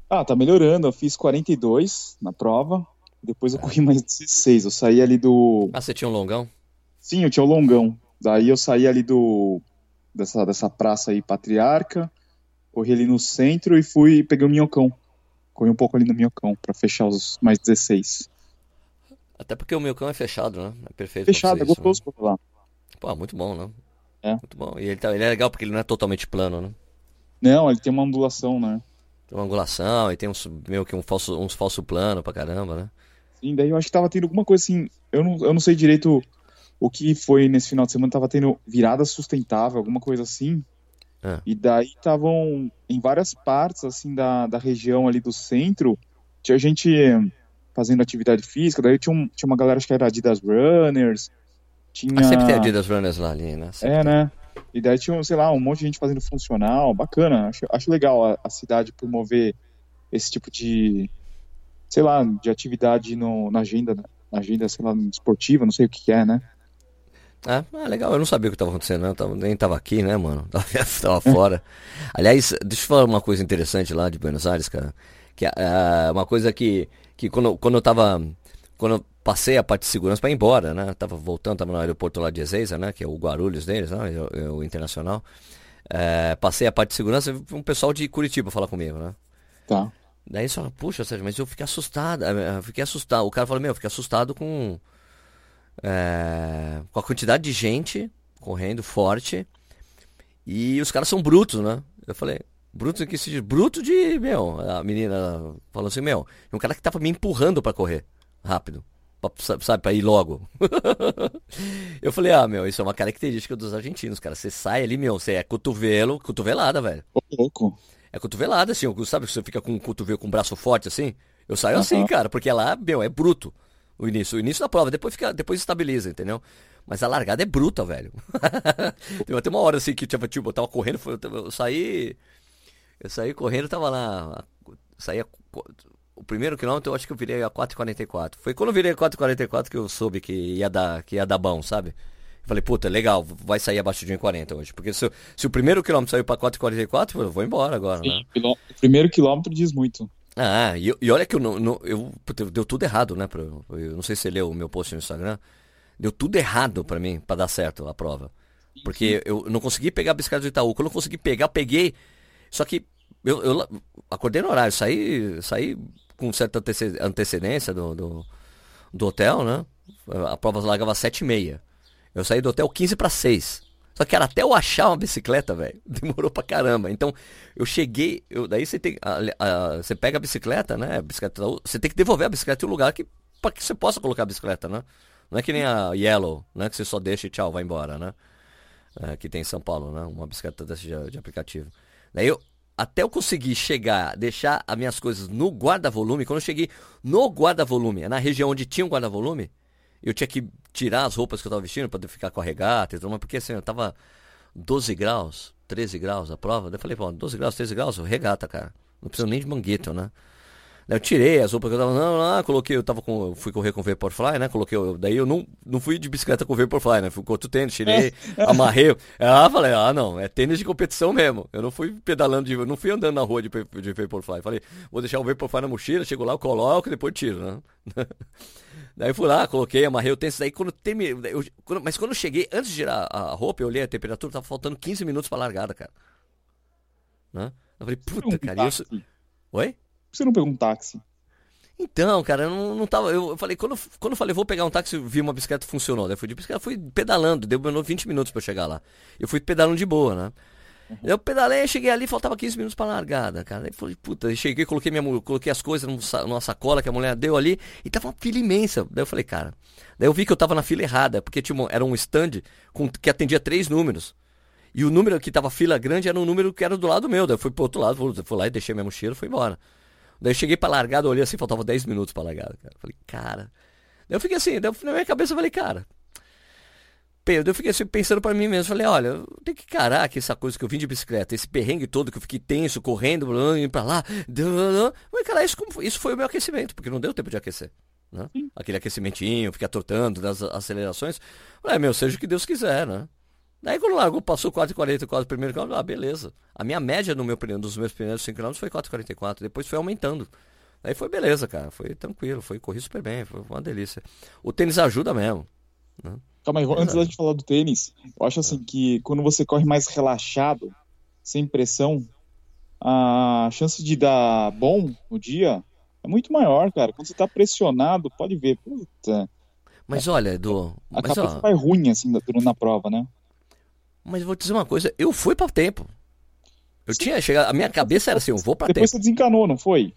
Ah, tá melhorando. Eu fiz 42 na prova, depois eu corri mais 16. Eu saí ali do Ah, você tinha um longão? Sim, eu tinha um longão. Daí eu saí ali do dessa dessa praça aí Patriarca, corri ali no centro e fui peguei o minhocão. Corri um pouco ali no minhocão para fechar os mais 16. Até porque o minhocão é fechado, né? É perfeito. Fechado, é gostoso né? lá. Pô, muito bom, né? É. Muito bom. E ele, tá, ele é legal porque ele não é totalmente plano, né? Não, ele tem uma ondulação, né? Tem uma angulação e tem uns, meio que um falso, uns falso plano pra caramba, né? Sim, daí eu acho que tava tendo alguma coisa assim. Eu não, eu não sei direito o que foi nesse final de semana, tava tendo virada sustentável, alguma coisa assim. É. E daí estavam em várias partes, assim, da, da região ali do centro, tinha gente fazendo atividade física, daí tinha, um, tinha uma galera, acho que era Adidas Runners, tinha... Ah, sempre tem Adidas Runners lá ali, né? Sempre é, né? E daí tinha, sei lá, um monte de gente fazendo funcional, bacana. Acho, acho legal a, a cidade promover esse tipo de, sei lá, de atividade no, na agenda, na agenda, sei lá, esportiva, não sei o que, que é, né? Ah, ah, legal, eu não sabia o que estava acontecendo, né? eu tava, nem tava aqui, né, mano? Tava, tava fora. Aliás, deixa eu falar uma coisa interessante lá de Buenos Aires, cara. Que é uma coisa que, que quando, quando eu tava. Quando eu passei a parte de segurança para ir embora, né? tava voltando, tava no aeroporto lá de Ezeiza, né? Que é o Guarulhos deles, né? O, o internacional. É, passei a parte de segurança, um pessoal de Curitiba falar comigo, né? Tá. Daí só, puxa, Sérgio, mas eu fiquei assustado. É, eu fiquei assustado. O cara falou, meu, eu fiquei assustado com. É, com a quantidade de gente correndo forte. E os caras são brutos, né? Eu falei, bruto que se bruto de, meu, a menina falou assim, meu, um cara que tava me empurrando para correr rápido. Pra, sabe, pra ir logo. eu falei, ah, meu, isso é uma característica dos argentinos, cara. Você sai ali, meu, você é cotovelo, cotovelada, velho. Ô, louco. É cotovelada, assim, sabe que você fica com o cotovelo com o braço forte assim? Eu saio uhum. assim, cara, porque lá, meu, é bruto o início. O início da prova, depois fica, depois estabiliza, entendeu? Mas a largada é bruta, velho. Teve até uma hora assim que tipo, tipo, eu tava correndo, eu saí. Eu saí correndo, tava lá. Saía o primeiro quilômetro eu acho que eu virei a 4,44. Foi quando eu virei a 4,44 que eu soube que ia dar, que ia dar bom, sabe? Falei, puta, legal, vai sair abaixo de 1,40 hoje. Porque se, se o primeiro quilômetro saiu pra 4,44, eu vou embora agora, Sim, né? O primeiro quilômetro diz muito. Ah, e, e olha que eu não. não eu, puta, deu tudo errado, né? Pra, eu não sei se você leu o meu post no Instagram. Deu tudo errado para mim, para dar certo a prova. Porque eu não consegui pegar a bicicleta do Itaú. Quando eu consegui pegar, peguei. Só que eu, eu acordei no horário, saí, saí com certa antecedência do, do, do hotel, né? A prova largava às 7 e meia. Eu saí do hotel 15 para 6. Só que era até eu achar uma bicicleta, velho. Demorou pra caramba. Então, eu cheguei. Eu, daí você tem. A, a, você pega a bicicleta, né? A bicicleta, você tem que devolver a bicicleta em um lugar que, pra que você possa colocar a bicicleta, né? Não é que nem a Yellow, né? Que você só deixa e tchau, vai embora, né? É, que tem em São Paulo, né? Uma bicicleta desse de, de aplicativo. Daí eu, até eu conseguir chegar, deixar as minhas coisas no guarda-volume, quando eu cheguei no guarda-volume, na região onde tinha um guarda-volume, eu tinha que tirar as roupas que eu estava vestindo para ficar com a regata e tudo mais, porque assim, eu tava 12 graus, 13 graus a prova. Daí eu falei, pô, 12 graus, 13 graus, regata, cara. Não precisa nem de manguito, né? Eu tirei as roupas que eu tava não, lá, coloquei, eu tava com, fui correr com Vaporfly, né? Coloquei, daí eu não, não fui de bicicleta com Vaporfly, né? Fui com outro tênis, tirei, amarrei. Ah, falei, ah, não, é tênis de competição mesmo. Eu não fui pedalando, de, eu não fui andando na rua de, de Vaporfly. Falei, vou deixar o Vaporfly na mochila, chego lá, eu coloco e depois tiro, né? daí fui lá, coloquei, amarrei o tênis, daí quando terminei, eu, quando, mas quando eu cheguei, antes de tirar a roupa, eu olhei a temperatura, tava faltando 15 minutos pra largada, cara. Né? Eu falei, puta, cara, isso... Oi? Você não pegou um táxi? Então, cara, eu não, não tava. Eu, falei, quando, quando eu falei, vou pegar um táxi, vi uma bicicleta funcionou. Daí eu fui de bicicleta, fui pedalando, deu 20 minutos para chegar lá. Eu fui pedalando de boa, né? Uhum. Eu pedalei, cheguei ali, faltava 15 minutos pra largada, cara. Aí falei, puta, cheguei, coloquei, minha, coloquei as coisas numa sacola que a mulher deu ali e tava uma fila imensa. Daí eu falei, cara. Daí eu vi que eu tava na fila errada, porque tinha era um stand com, que atendia três números. E o número que tava fila grande era um número que era do lado meu. Daí eu fui pro outro lado, fui lá e deixei minha mochila e fui embora. Daí eu cheguei pra largada, olhei assim, faltava 10 minutos pra largada, cara. Falei, cara. Daí eu fiquei assim, daí na minha cabeça eu falei, cara. eu fiquei assim, pensando para mim mesmo, falei, olha, eu tenho que encarar que essa coisa que eu vim de bicicleta, esse perrengue todo que eu fiquei tenso, correndo, indo pra lá, vou encarar isso como, isso foi o meu aquecimento, porque não deu tempo de aquecer. Né? Aquele aquecimentinho, ficar tortando das acelerações. Falei, meu, seja o que Deus quiser, né? Daí quando largou, passou 4,40 quase o primeiro quilômetro, ah, beleza. A minha média no meu, dos meus primeiros 5 km foi 4,44, depois foi aumentando. Aí foi beleza, cara, foi tranquilo, foi corri super bem, foi uma delícia. O tênis ajuda mesmo. Né? Calma aí, antes da gente falar do tênis, eu acho assim que quando você corre mais relaxado, sem pressão, a chance de dar bom no dia é muito maior, cara. Quando você tá pressionado, pode ver. Puta. Mas olha, Edu. A mas, cabeça ó, vai ruim assim na prova, né? Mas vou te dizer uma coisa, eu fui para tempo. Eu Sim. tinha chegado, a minha cabeça era assim, eu vou para tempo. Depois você desencanou, não foi?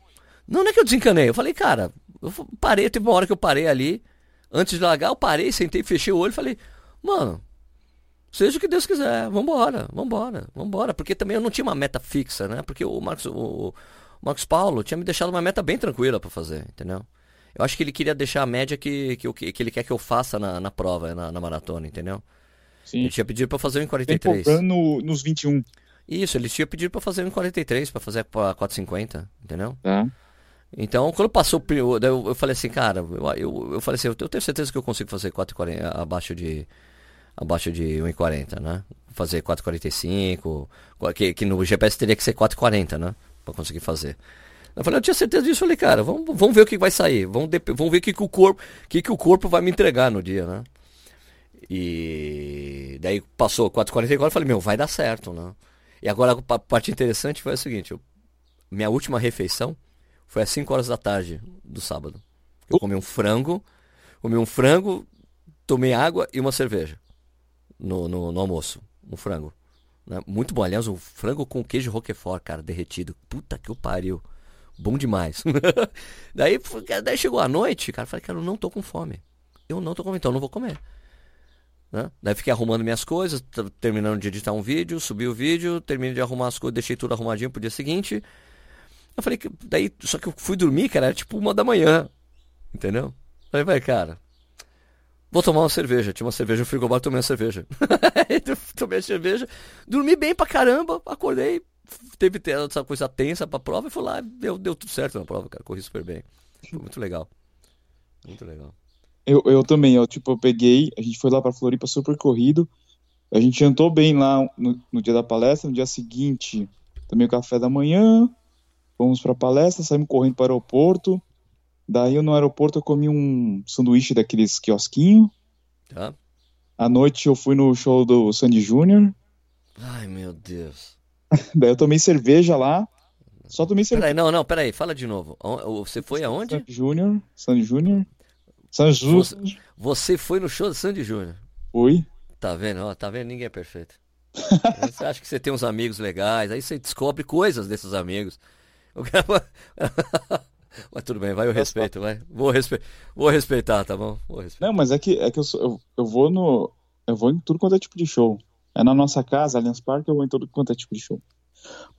Não, não é que eu desencanei. Eu falei, cara, eu parei, teve uma hora que eu parei ali, antes de largar, eu parei, sentei, fechei o olho e falei, mano, seja o que Deus quiser, vambora, vambora, vambora. Porque também eu não tinha uma meta fixa, né? Porque o Marcos, o, o Marcos Paulo tinha me deixado uma meta bem tranquila para fazer, entendeu? Eu acho que ele queria deixar a média que, que, que ele quer que eu faça na, na prova, na, na maratona, entendeu? Sim. Ele tinha pedido para fazer em 43. No, nos 21. Isso, ele tinha pedido para fazer em 43, para fazer para 450, entendeu? É. Então, quando passou eu, eu falei assim, cara, eu, eu, eu falei assim, eu tenho certeza que eu consigo fazer 440 abaixo de abaixo de 1,40, né? Fazer 445, que, que no GPS teria que ser 440, né? Para conseguir fazer. Eu falei, eu tinha certeza disso, eu falei, cara, vamos, vamos ver o que vai sair, vamos, vamos ver o que, que o corpo, que, que o corpo vai me entregar no dia, né? E daí passou 4h44 eu falei, meu, vai dar certo, né? E agora a parte interessante foi a seguinte, eu, minha última refeição foi às 5 horas da tarde do sábado. Eu comi um frango, comi um frango, tomei água e uma cerveja no, no, no almoço. Um frango. Né? Muito bom. Aliás, o frango com queijo roquefort, cara, derretido. Puta que o pariu. Bom demais. daí, daí chegou a noite, cara, falei, cara, eu não tô com fome. Eu não tô com fome, então eu não vou comer. Né? Daí fiquei arrumando minhas coisas, terminando de editar um vídeo, subi o vídeo, terminei de arrumar as coisas, deixei tudo arrumadinho pro dia seguinte. Eu falei que daí, só que eu fui dormir, cara, era tipo uma da manhã. Entendeu? Falei, vai, cara, vou tomar uma cerveja. Tinha uma cerveja no frigobar, tomei uma cerveja. tomei a cerveja, dormi bem pra caramba, acordei, teve essa coisa tensa pra prova e fui lá, deu, deu tudo certo na prova, cara, corri super bem. Foi muito legal. Muito legal. Eu, eu também, eu, tipo, eu peguei, a gente foi lá pra Floripa super corrido, a gente jantou bem lá no, no dia da palestra, no dia seguinte tomei o café da manhã, fomos pra palestra, saímos correndo para o aeroporto, daí eu, no aeroporto eu comi um sanduíche daqueles quiosquinhos, tá. à noite eu fui no show do Sandy Júnior. Ai, meu Deus. daí eu tomei cerveja lá, só tomei cerveja. Peraí, não, não, peraí, fala de novo. Você foi aonde? Sandy Júnior, Sandy Júnior. Sanji você, você foi no show do Sandy Júnior? Fui. Tá vendo? Ó, tá vendo? Ninguém é perfeito. você acha que você tem uns amigos legais, aí você descobre coisas desses amigos. O cara... mas tudo bem, vai o respeito, vai. Vou, respe... vou respeitar, tá bom? Respeitar. Não, mas é que, é que eu, sou, eu, eu vou no. Eu vou em tudo quanto é tipo de show. É na nossa casa, Allianz Parque, eu vou em tudo quanto é tipo de show.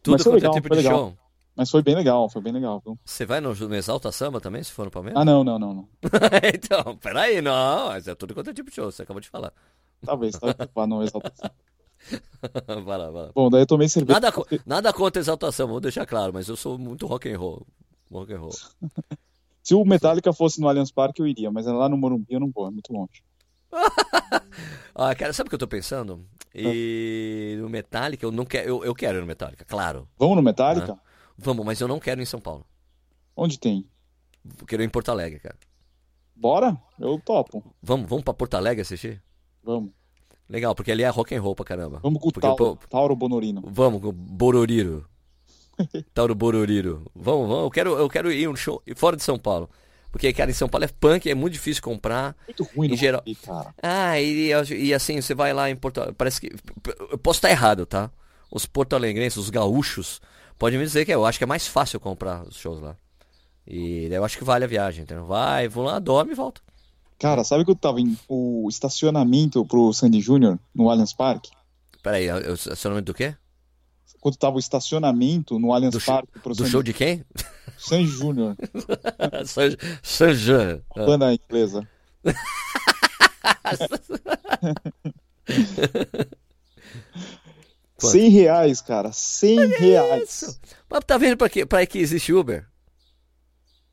Tudo quanto é legal, é tipo de legal. show? Mas foi bem legal, foi bem legal. Viu? Você vai no, no Exalta Samba também, se for no Palmeiras? Ah, não, não, não. não. então, peraí, não, mas é tudo quanto é tipo de show, você acabou de falar. Talvez, talvez no Exalta Samba. vai lá, vai lá. Bom, daí eu tomei cerveja. Nada, nada contra exaltação, vou deixar claro, mas eu sou muito rock and roll. Rock and roll. se o Metallica fosse no Allianz Parque, eu iria, mas lá no Morumbi eu não vou, é muito longe. ah, cara, sabe o que eu tô pensando? E no Metallica, eu não quero, eu, eu quero ir no Metallica, claro. Vamos no Metallica? Vamos, mas eu não quero em São Paulo. Onde tem? Eu quero ir em Porto Alegre, cara. Bora? Eu topo. Vamos, vamos pra Porto Alegre assistir? Vamos. Legal, porque ali é rock and roll pra caramba. Vamos com o Tauro, Tauro Bonorino. Vamos com o Bororiro. Tauro Bororiro. Vamos, vamos. Eu quero, eu quero ir um show fora de São Paulo. Porque, cara, em São Paulo é punk, é muito difícil comprar. Muito ruim, em geral. Ir, cara. Ah, e, e, assim, você vai lá em Porto Alegre. Parece que. Eu posso estar errado, tá? Os porto-alegrenses, os gaúchos, pode me dizer que eu acho que é mais fácil comprar os shows lá. E eu acho que vale a viagem, entendeu? Vai, vou lá, dorme e volta. Cara, sabe que eu tava em o estacionamento pro Sandy Júnior no Allianz Parque? Peraí, o estacionamento do quê? Quando tava o estacionamento no Allianz do Parque pro Do Sandy... show de quem? Sandy Júnior. Sandy Júnior. Banda inglesa. 100 reais, cara. 100 Olha reais. Isso. Mas tá vendo pra que, pra que existe Uber?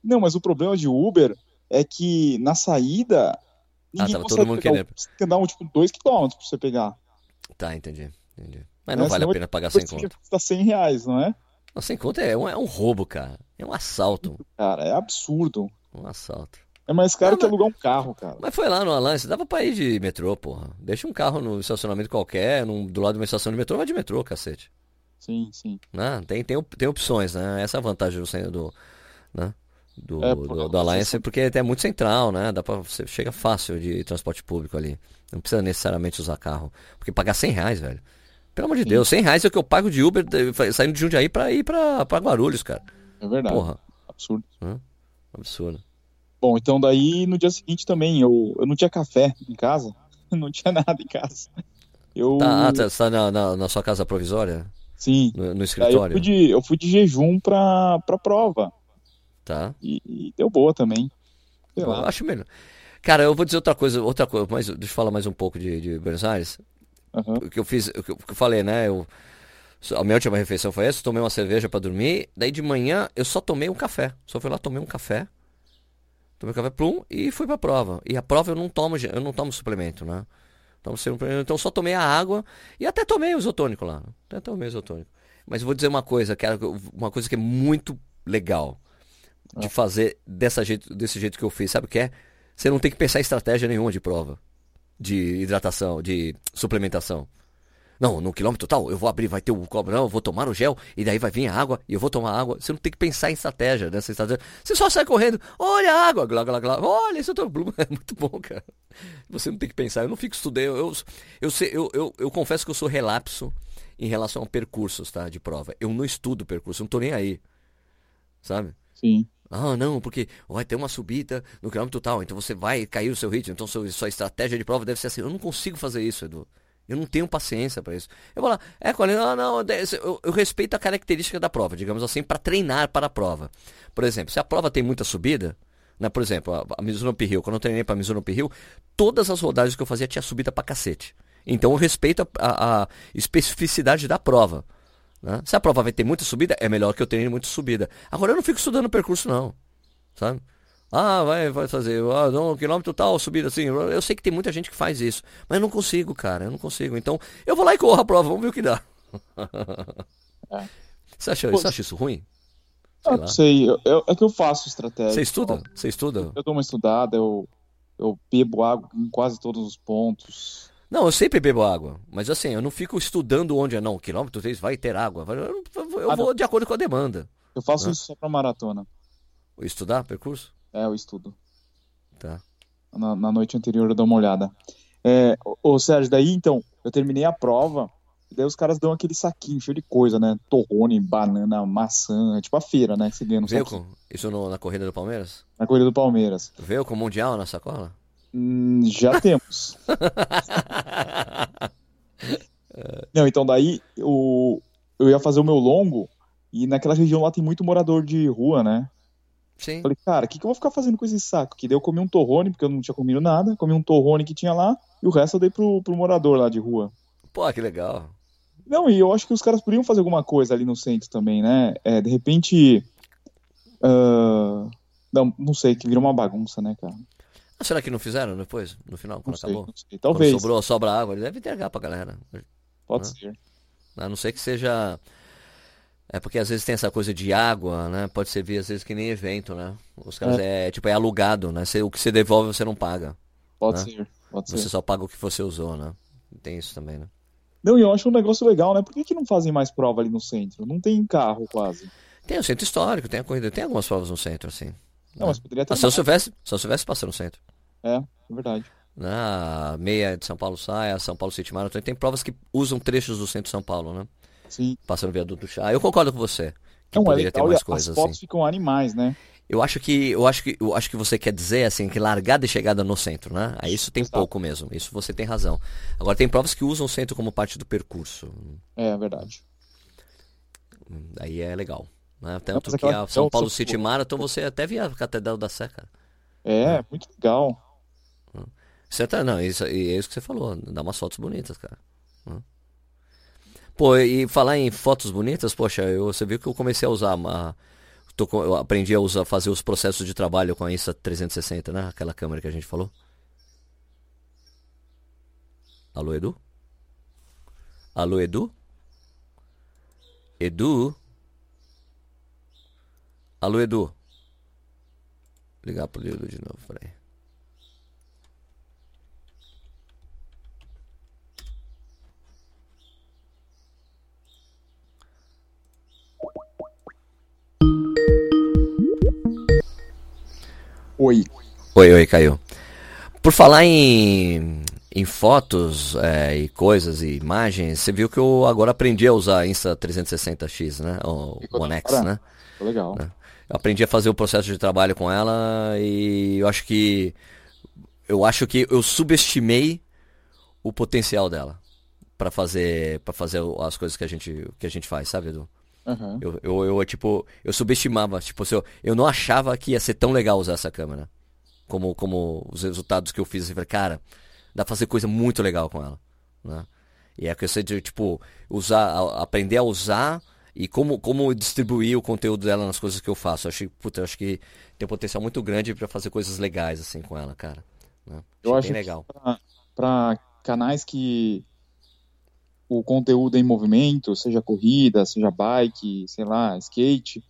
Não, mas o problema de Uber é que na saída. Ninguém ah, tava todo mundo querendo. Você tem que dar um, tipo 2 km pra você pegar. Tá, entendi. entendi. Mas não é, vale a pena pagar 100 conto. Custa 100 reais, não é? Não, 100 conto é um, é um roubo, cara. É um assalto. Cara, é absurdo. Um assalto. É mais caro não, que alugar um carro, cara. Mas foi lá no Alliance, dava pra ir de metrô, porra. Deixa um carro no estacionamento qualquer, num, do lado de uma estação de metrô, vai de metrô, cacete. Sim, sim. Né? Tem, tem, tem opções, né? Essa é a vantagem do, do, né? do, é, do, do Alliance, é porque é muito central, né? Dá pra, você chega fácil de transporte público ali. Não precisa necessariamente usar carro. Porque pagar 100 reais, velho. Pelo amor de sim. Deus, 100 reais é o que eu pago de Uber saindo de Jundiaí pra ir pra, pra Guarulhos, cara. É verdade. Porra. Absurdo. Hã? Absurdo. Bom, então daí no dia seguinte também, eu, eu não tinha café em casa, não tinha nada em casa. Eu... Tá, ah, tá, você tá na, na, na, sua casa provisória? Sim. No, no escritório? Eu fui, de, eu fui de jejum pra, pra prova. Tá. E, e deu boa também. Sei lá. Eu acho melhor. Cara, eu vou dizer outra coisa, outra coisa, mas deixa eu falar mais um pouco de, de Buenos Aires. Uhum. O que eu fiz, o que eu falei, né? Eu, a minha última refeição foi essa, tomei uma cerveja para dormir, daí de manhã eu só tomei um café. Só fui lá, tomei um café. Tomei café plum e fui pra prova. E a prova eu não tomo, eu não tomo suplemento, né? Tomo suplemento, então só tomei a água e até tomei o isotônico lá. Até tomei o isotônico. Mas vou dizer uma coisa, que uma coisa que é muito legal de ah. fazer dessa jeito, desse jeito que eu fiz, sabe o que é? Você não tem que pensar em estratégia nenhuma de prova, de hidratação, de suplementação. Não, no quilômetro tal, eu vou abrir, vai ter o cobre, não, eu vou tomar o gel, e daí vai vir a água, e eu vou tomar água. Você não tem que pensar em estratégia nessa estratégia. Você só sai correndo, olha a água, glá, glá, glá, olha, isso é é muito bom, cara. Você não tem que pensar, eu não fico estudando, eu, eu, eu, eu, eu, eu confesso que eu sou relapso em relação a percursos, tá, de prova. Eu não estudo percurso, eu não tô nem aí, sabe? Sim. Ah, não, porque vai ter uma subida no quilômetro tal, então você vai cair o seu ritmo, então sua, sua estratégia de prova deve ser assim. Eu não consigo fazer isso, Edu. Eu não tenho paciência para isso. Eu vou lá, é, Colin, não, não, eu, eu, respeito a característica da prova, digamos assim, para treinar para a prova. Por exemplo, se a prova tem muita subida, né, por exemplo, a, a Mizuno Hill, quando eu treinei para Mizuno Hill, todas as rodagens que eu fazia tinha subida para cacete. Então eu respeito a, a, a especificidade da prova. Né? Se a prova vai ter muita subida, é melhor que eu treine muita subida. Agora eu não fico estudando o percurso, não. Sabe? Ah, vai, vai fazer. Ah, não, quilômetro tal, subida assim. Eu sei que tem muita gente que faz isso. Mas eu não consigo, cara. Eu não consigo. Então, eu vou lá e corro a prova. Vamos ver o que dá. É. Você, acha, você acha isso ruim? Sei não sei. Eu, eu, é que eu faço estratégia. Você estuda? Você estuda? Eu dou uma estudada. Eu, eu bebo água em quase todos os pontos. Não, eu sempre bebo água. Mas assim, eu não fico estudando onde é. Não, quilômetro 3 vai ter água. Eu, eu ah, vou não. de acordo com a demanda. Eu faço isso só pra maratona. Estudar percurso? É, eu estudo. Tá. Na, na noite anterior eu dou uma olhada. É, ô, Sérgio, daí então, eu terminei a prova, e daí os caras dão aquele saquinho cheio de coisa, né? Torrone, banana, maçã, é tipo a feira, né? Você ganha no Veio com, isso no, na corrida do Palmeiras? Na corrida do Palmeiras. Veio com o Mundial na sacola? Hum, já temos. Não, então daí o, eu ia fazer o meu longo, e naquela região lá tem muito morador de rua, né? Sim. Falei, cara, o que, que eu vou ficar fazendo com esse saco? Que daí eu comi um torrone, porque eu não tinha comido nada, comi um torrone que tinha lá, e o resto eu dei pro, pro morador lá de rua. Pô, que legal. Não, e eu acho que os caras poderiam fazer alguma coisa ali no centro também, né? É, de repente. Uh... Não, não sei, que vira uma bagunça, né, cara? Ah, será que não fizeram depois, no final, quando sei, acabou? Talvez. Quando sobrou, sobra água, ele deve entregar pra galera. Pode né? ser. A não ser que seja é porque às vezes tem essa coisa de água, né? Pode servir às vezes que nem evento, né? Os caras é, é tipo é alugado, né? Você, o que você devolve você não paga. Pode né? ser, pode você ser. só paga o que você usou, né? Tem isso também, né? Não, e eu acho um negócio legal, né? Por que, que não fazem mais prova ali no centro? Não tem carro quase. Tem o centro histórico, tem a corrida, tem algumas provas no centro, assim. Não, né? mas poderia ter. Ah, São Silvestre, São Silvestre passa no centro. É, é verdade. Na né? meia de São Paulo sai, a São Paulo City Marathon, tem provas que usam trechos do centro de São Paulo, né? Sim. Passando viaduto chá. Eu concordo com você. Que não, é poderia é ter mais coisas as fotos assim. ficam animais, né? Eu acho que eu acho que eu acho que você quer dizer assim que largada e chegada no centro, né? Aí isso tem Exato. pouco mesmo. Isso você tem razão. Agora tem provas que usam o centro como parte do percurso. É verdade. Aí é legal. Né? Tanto que a São Paulo City Marathon você até via a Catedral da Sé, cara. É, muito legal. Certo? Tá, não, isso, é isso que você falou. Dá umas fotos bonitas, cara. Pô, e falar em fotos bonitas, poxa, eu, você viu que eu comecei a usar uma. Tô, eu aprendi a usar, fazer os processos de trabalho com a Insta360, né? Aquela câmera que a gente falou. Alô, Edu? Alô, Edu? Edu? Alô, Edu? Vou ligar pro Edu de novo, peraí. Oi. Oi, oi, caiu. Por falar em, em fotos é, e coisas e imagens, você viu que eu agora aprendi a usar Insta 360X, né? O One X, né? Legal. É. Eu aprendi a fazer o processo de trabalho com ela e eu acho que eu acho que eu subestimei o potencial dela para fazer para fazer as coisas que a gente que a gente faz, sabe, Edu? Uhum. Eu, eu, eu, tipo, eu subestimava, tipo, eu, eu não achava que ia ser tão legal usar essa câmera. Como, como os resultados que eu fiz, eu falei, cara, dá pra fazer coisa muito legal com ela, né? E é a questão de, tipo, usar, aprender a usar e como, como distribuir o conteúdo dela nas coisas que eu faço. Eu acho, puta, eu acho que tem um potencial muito grande para fazer coisas legais, assim, com ela, cara. Né? Eu acho legal. para canais que o conteúdo em movimento, seja corrida, seja bike, sei lá, skate,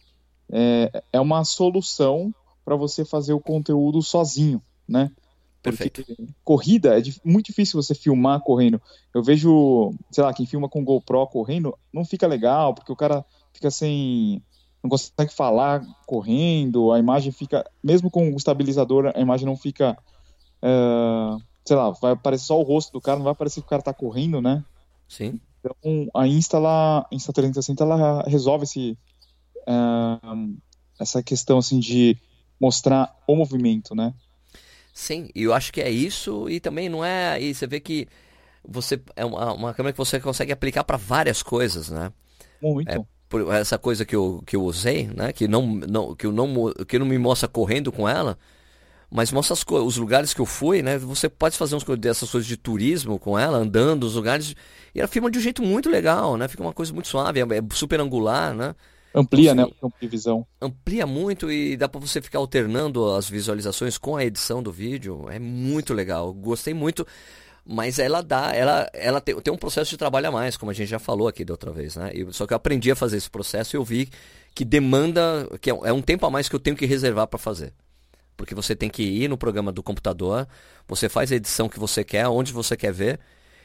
é, é uma solução para você fazer o conteúdo sozinho, né? Perfeito. corrida é muito difícil você filmar correndo. Eu vejo, sei lá, quem filma com GoPro correndo, não fica legal, porque o cara fica sem. não consegue falar correndo, a imagem fica. Mesmo com o estabilizador, a imagem não fica. É, sei lá, vai aparecer só o rosto do cara, não vai parecer que o cara tá correndo, né? Sim. Então, a Insta, ela, Insta 360, ela resolve esse, uh, essa questão, assim, de mostrar o movimento, né? Sim, e eu acho que é isso, e também não é, e você vê que você é uma, uma câmera que você consegue aplicar para várias coisas, né? Muito. É, essa coisa que eu, que eu usei, né? Que não, não, que eu não, que não me mostra correndo com ela, mas mostra as os lugares que eu fui, né? Você pode fazer umas coisas dessas coisas de turismo com ela, andando os lugares. E ela filma de um jeito muito legal, né? Fica uma coisa muito suave, é, é super angular, né? Amplia, então, né? O campo de visão. Amplia muito e dá para você ficar alternando as visualizações com a edição do vídeo. É muito legal. Gostei muito. Mas ela dá, ela, ela tem, tem um processo de trabalho a mais, como a gente já falou aqui da outra vez, né? E, só que eu aprendi a fazer esse processo e eu vi que demanda, que é, é um tempo a mais que eu tenho que reservar para fazer. Porque você tem que ir no programa do computador, você faz a edição que você quer, onde você quer ver,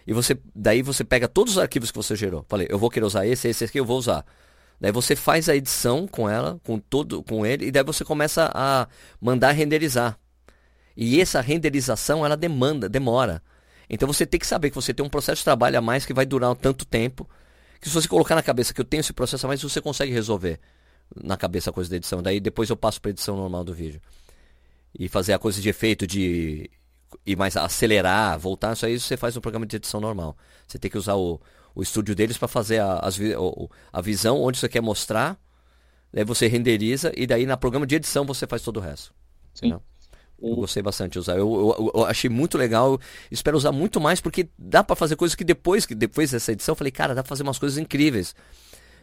e você daí você pega todos os arquivos que você gerou. Falei, eu vou querer usar esse, esse aqui eu vou usar. Daí você faz a edição com ela, com todo, com ele, e daí você começa a mandar renderizar. E essa renderização ela demanda, demora. Então você tem que saber que você tem um processo de trabalho a mais que vai durar tanto tempo, que se você colocar na cabeça que eu tenho esse processo a mais, você consegue resolver na cabeça a coisa da edição. Daí depois eu passo para edição normal do vídeo e fazer a coisa de efeito de e mais acelerar, voltar, isso aí você faz no programa de edição normal. Você tem que usar o, o estúdio deles para fazer a, as, a visão onde você quer mostrar, daí você renderiza e daí na programa de edição você faz todo o resto. Sim. Eu gostei bastante de usar. Eu, eu, eu, achei muito legal. Espero usar muito mais porque dá para fazer coisas que depois que depois dessa edição eu falei, cara, dá pra fazer umas coisas incríveis.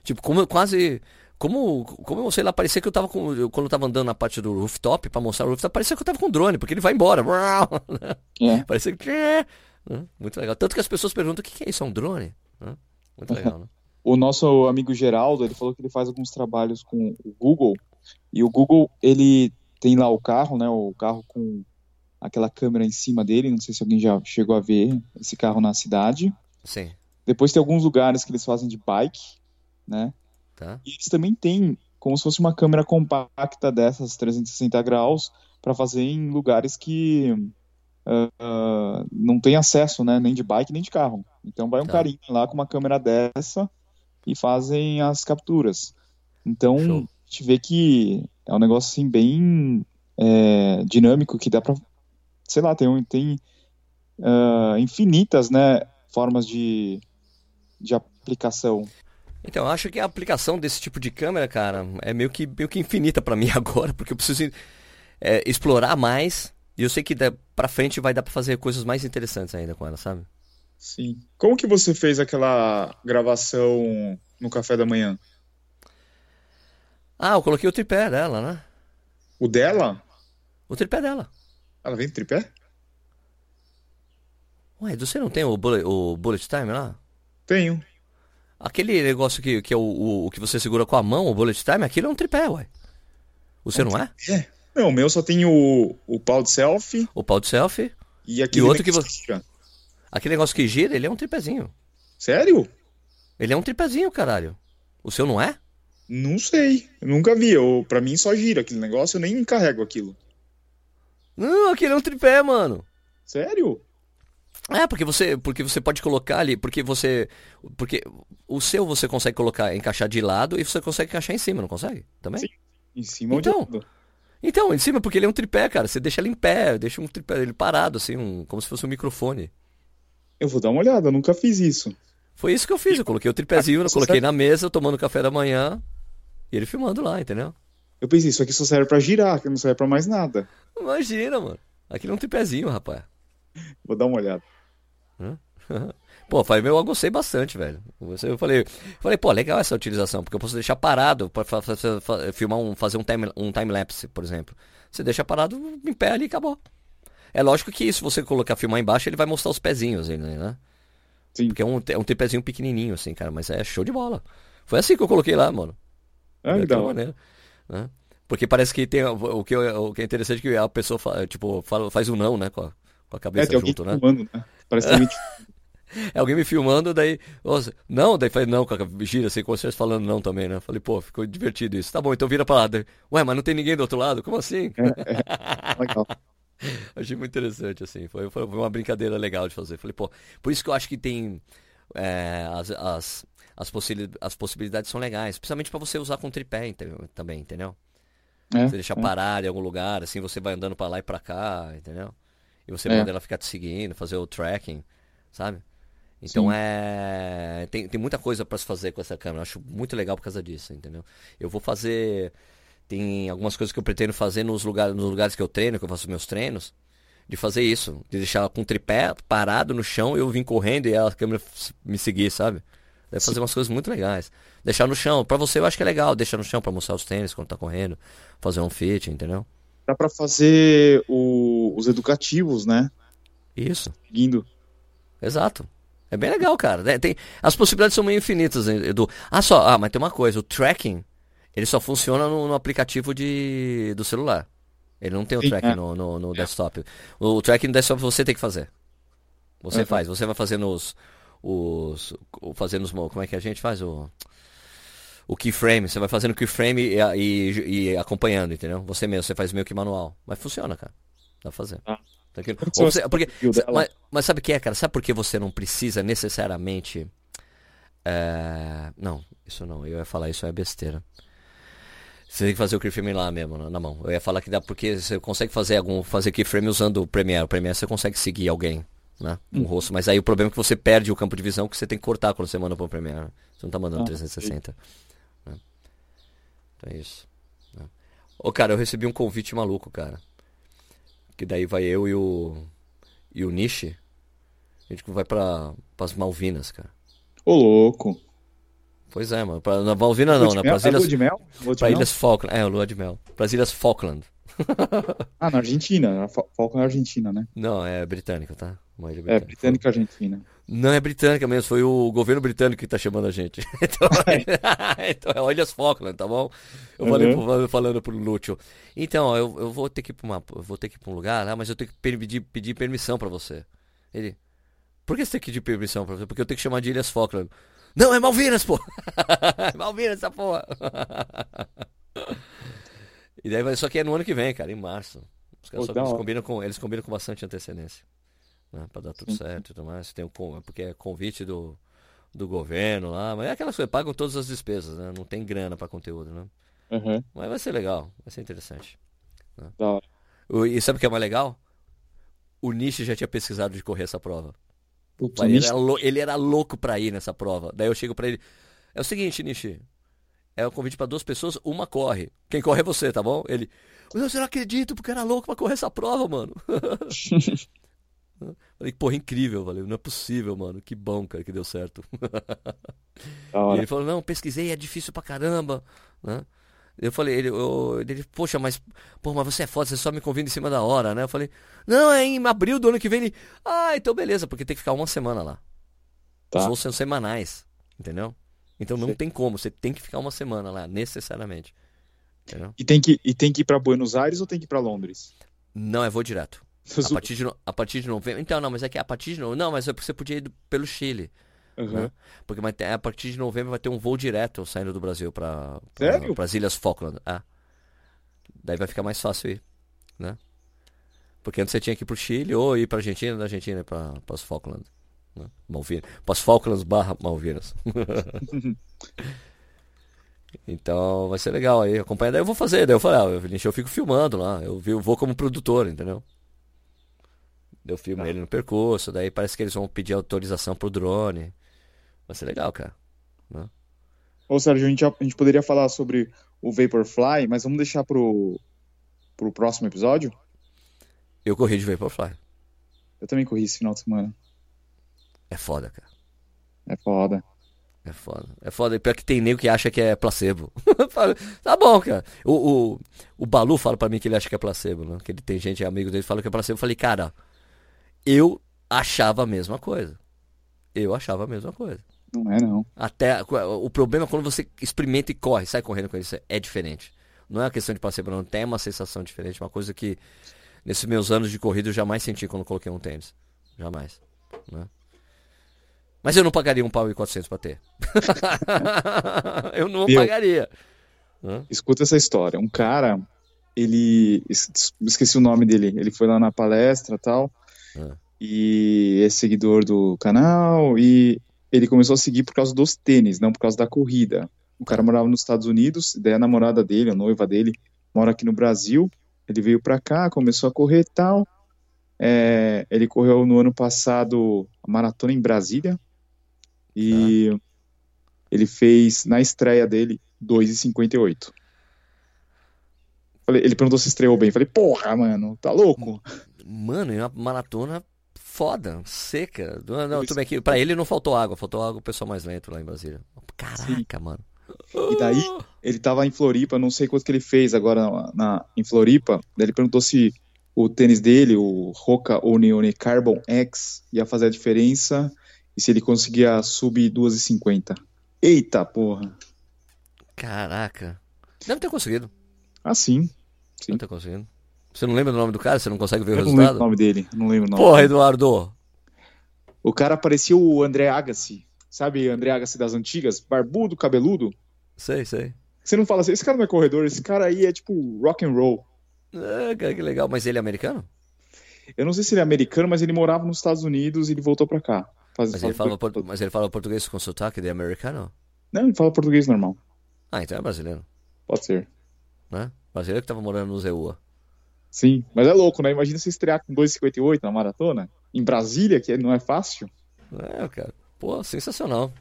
Tipo, como quase como, como eu sei lá, parecia que eu tava com. Eu, quando eu tava andando na parte do rooftop pra mostrar o rooftop, parecia que eu tava com drone, porque ele vai embora. É. Parecia que. Né? Muito legal. Tanto que as pessoas perguntam: o que é isso? É um drone? Muito legal, né? O nosso amigo Geraldo, ele falou que ele faz alguns trabalhos com o Google. E o Google, ele tem lá o carro, né? O carro com aquela câmera em cima dele. Não sei se alguém já chegou a ver esse carro na cidade. Sim. Depois tem alguns lugares que eles fazem de bike, né? Tá. E eles também têm como se fosse uma câmera compacta dessas 360 graus para fazer em lugares que uh, não tem acesso, né, nem de bike nem de carro. Então vai um tá. carinha lá com uma câmera dessa e fazem as capturas. Então Show. a gente vê que é um negócio assim bem é, dinâmico que dá para, sei lá, tem, tem uh, infinitas, né, formas de, de aplicação. Então, eu acho que a aplicação desse tipo de câmera, cara, é meio que, meio que infinita para mim agora, porque eu preciso é, explorar mais E eu sei que pra frente vai dar pra fazer coisas mais interessantes ainda com ela, sabe? Sim. Como que você fez aquela gravação no café da manhã? Ah, eu coloquei o tripé dela, né? O dela? O tripé dela. Ela vem de tripé? Ué, você não tem o bullet, o bullet time lá? Tenho. Aquele negócio que, que é o, o, o, que você segura com a mão, o bullet time, aquilo é um tripé, ué. Você é não é? É. Não, o meu só tem o, o pau de selfie. O pau de selfie. E aquele e outro que você. Aquele negócio que gira, ele é um tripézinho. Sério? Ele é um tripézinho, caralho. O seu não é? Não sei. Eu nunca vi. Eu, pra mim só gira aquele negócio, eu nem carrego aquilo. Não, aquele é um tripé, mano. Sério? É, porque você, porque você pode colocar ali, porque você, porque o seu você consegue colocar, encaixar de lado e você consegue encaixar em cima, não consegue? Também? Sim, em cima então, ou de lado. Então, em cima, porque ele é um tripé, cara. Você deixa ele em pé, deixa um tripé ele parado, assim, um, como se fosse um microfone. Eu vou dar uma olhada, eu nunca fiz isso. Foi isso que eu fiz, eu coloquei o tripézinho, eu coloquei na mesa, tomando café da manhã, e ele filmando lá, entendeu? Eu pensei, isso aqui só serve pra girar, que não serve pra mais nada. Imagina, mano. Aquilo é um tripézinho, rapaz. Vou dar uma olhada. Pô, falei, meu, eu gostei bastante, velho. Eu falei, falei, pô, legal essa utilização, porque eu posso deixar parado para filmar um, fazer um time, um time lapse, por exemplo. Você deixa parado em pé ali e acabou. É lógico que se você colocar filmar embaixo, ele vai mostrar os pezinhos, né? Sim. Porque é um, é um tripézinho pequenininho, assim, cara, mas é show de bola. Foi assim que eu coloquei lá, mano. É, então. Maneira, né? Porque parece que tem o que, o que é interessante é que a pessoa tipo, fala, faz um não, né, com a, com a cabeça é, junto, né? Filmando, né? Parece que É alguém me filmando, daí. Nossa, não, daí falei, não, gira assim, com vocês falando não também, né? Falei, pô, ficou divertido isso. Tá bom, então vira pra lá. Daí, Ué, mas não tem ninguém do outro lado? Como assim? É, é. Legal. Achei muito interessante, assim. Foi, foi uma brincadeira legal de fazer. Falei, pô, por isso que eu acho que tem. É, as, as, as, possi as possibilidades são legais. Principalmente para você usar com tripé entendeu? também, entendeu? É, você deixar é. parar em algum lugar, assim, você vai andando para lá e para cá, entendeu? E você é. manda ela ficar te seguindo, fazer o tracking, sabe? Então Sim. é. Tem, tem muita coisa para se fazer com essa câmera. Eu acho muito legal por causa disso, entendeu? Eu vou fazer. Tem algumas coisas que eu pretendo fazer nos lugares, nos lugares que eu treino, que eu faço meus treinos. De fazer isso. De deixar ela com o tripé parado no chão, eu vim correndo e a câmera me seguir, sabe? Deve fazer umas coisas muito legais. Deixar no chão. Pra você eu acho que é legal. Deixar no chão pra mostrar os tênis quando tá correndo. Fazer um fit, entendeu? Dá pra fazer o... os educativos, né? Isso. Seguindo. Exato. É bem legal, cara. Né? Tem, as possibilidades são meio infinitas, Edu. Ah, só, ah, mas tem uma coisa, o tracking, ele só funciona no, no aplicativo de, do celular. Ele não tem o Sim, tracking é. no, no, no, desktop. O, o tracking no desktop você tem que fazer. Você uhum. faz, você vai fazendo os, os. Fazendo os. Como é que a gente faz? O. O keyframe, você vai fazendo keyframe e, e, e acompanhando, entendeu? Você mesmo, você faz meio que manual. Mas funciona, cara. Dá pra fazer. Ah. Tranquilo. Você, porque, mas, mas, sabe o que é, cara? Sabe por que você não precisa necessariamente. É... Não, isso não. Eu ia falar isso é besteira. Você tem que fazer o keyframe lá mesmo, na, mão. Eu ia falar que dá porque você consegue fazer algum fazer keyframe usando o Premiere. O Premiere você consegue seguir alguém, né? Com hum. rosto. Mas aí o problema é que você perde o campo de visão que você tem que cortar quando você manda para o Premiere. Você não tá mandando ah, 360. Né? Então é isso. Né? Ô, cara, eu recebi um convite maluco, cara. Que daí vai eu e o. E o Nishi. A gente vai para as Malvinas, cara. Ô, louco. Pois é, mano. Pra, na Malvina não, né? Pras ilhas, lua de mel? Lua de pra mel? Ilhas Falkland. É, lua de mel. Para as Ilhas Falkland. ah, na Argentina. Falkland é Argentina, né? Não, é britânica, tá? Uma ilha britânica. É, britânica Argentina. Não é britânica mesmo, foi o governo britânico que tá chamando a gente. Então, então é Ilhas Falkland, tá bom? Eu falei uhum. falando pro Lúcio. Então, eu, eu vou ter que ir pra uma, vou ter que ir um lugar, ah, mas eu tenho que pedir, pedir permissão para você. Ele, por que você tem que pedir permissão pra você? Porque eu tenho que chamar de Ilhas Falkland. Não, é Malvinas, pô! é Malvinas essa porra! e daí vai, só que é no ano que vem, cara, em março. Os caras Pô, só, eles combinam, com, eles combinam com bastante antecedência né? Pra dar tudo Sim. certo e tudo mais. Tem um, porque é convite do, do governo lá, mas é aquelas coisas, pagam todas as despesas, né? Não tem grana para conteúdo, né? Uhum. Mas vai ser legal, vai ser interessante. Né? Da hora. E sabe o que é mais legal? O Nishi já tinha pesquisado de correr essa prova. ele, era ele, era louco pra ir nessa prova. Daí eu chego pra ele. É o seguinte, Nishi. É o um convite para duas pessoas, uma corre. Quem corre é você, tá bom? Ele. Eu não acredito, porque era louco pra correr essa prova, mano. Falei, porra, incrível, valeu. Não é possível, mano. Que bom, cara, que deu certo. E ele falou, não, pesquisei, é difícil pra caramba, né? Eu falei, ele, eu, ele, poxa, mas, pô, mas você é foda, você só me convida em cima da hora, né? Eu falei, não, é em abril do ano que vem. Ele, ah, então beleza, porque tem que ficar uma semana lá. Tá. Os voos são semanais, entendeu? Então não Sim. tem como, você tem que ficar uma semana lá, necessariamente. Entendeu? E tem que, e tem que ir pra Buenos Aires ou tem que ir pra Londres? Não, é voo direto. A partir, de, a partir de novembro. Então, não, mas é que a partir de novembro. Não, mas é porque você podia ir pelo Chile. Uhum. Né? Porque mas, a partir de novembro vai ter um voo direto saindo do Brasil para as Ilhas Falkland. Ah. Daí vai ficar mais fácil ir. Né? Porque antes você tinha que ir pro Chile ou ir pra Argentina, da Argentina para as Falklands. Né? Malvinas. Para as Falklands barra Malvinas. então vai ser legal aí. Acompanhar. Daí eu vou fazer. Daí eu falei, ah, eu fico filmando lá. Eu, eu vou como produtor, entendeu? Eu filmo tá. ele no percurso, daí parece que eles vão pedir autorização pro drone. Vai ser legal, cara. Né? Ô, Sérgio, a gente, a gente poderia falar sobre o Vaporfly, mas vamos deixar pro, pro próximo episódio? Eu corri de Vaporfly. Eu também corri esse final de semana. É foda, cara. É foda. É foda. É foda. Pior que tem nego que acha que é placebo. tá bom, cara. O, o, o Balu fala pra mim que ele acha que é placebo, né? Que ele tem gente, amigo dele, fala que é placebo. Eu falei, cara, eu achava a mesma coisa. Eu achava a mesma coisa. Não é, não. Até o problema é quando você experimenta e corre, sai correndo com isso, é diferente. Não é uma questão de placebo, não. Tem uma sensação diferente, uma coisa que nesses meus anos de corrida eu jamais senti quando coloquei um tênis. Jamais. Né? Mas eu não pagaria um pau e quatrocentos pra ter. eu não Meu, pagaria. Escuta essa história. Um cara, ele. Esqueci o nome dele. Ele foi lá na palestra tal. E é seguidor do canal. E ele começou a seguir por causa dos tênis, não por causa da corrida. O cara morava nos Estados Unidos, daí a namorada dele, a noiva dele, mora aqui no Brasil. Ele veio pra cá, começou a correr e tal. É, ele correu no ano passado a maratona em Brasília. E ah. ele fez, na estreia dele, 2,58. Ele perguntou se estreou bem. Falei, porra, mano, tá louco? Mano, é uma maratona foda, seca. Não, não, tudo bem que pra ele não faltou água, faltou água o pessoal mais lento lá em Brasília. Caraca, Sim. mano. E daí, ele tava em Floripa, não sei quanto que ele fez agora na, na em Floripa. Daí ele perguntou se o tênis dele, o Roca Onione Carbon X, ia fazer a diferença e se ele conseguia subir 2,50. Eita porra! Caraca! Deve ter conseguido. Ah, sim. sim. Deve ter conseguido. Você não lembra do nome do cara? Você não consegue ver eu o resultado? Não lembro o nome dele, não lembro o nome. Porra, Eduardo! O cara parecia o André Agassi. Sabe André Agassi das antigas? Barbudo, cabeludo. Sei, sei. Você não fala assim, esse cara não é corredor, esse cara aí é tipo rock and roll. É, cara, que legal. Mas ele é americano? Eu não sei se ele é americano, mas ele morava nos Estados Unidos e ele voltou pra cá. Faz, mas, ele fala por... mas ele fala português com sotaque de americano? Não, ele fala português normal. Ah, então é brasileiro. Pode ser. Né? Brasileiro que tava morando no Zeua. Sim, mas é louco, né? Imagina você estrear com 2,58 na maratona, em Brasília, que não é fácil. É, cara. Pô, sensacional.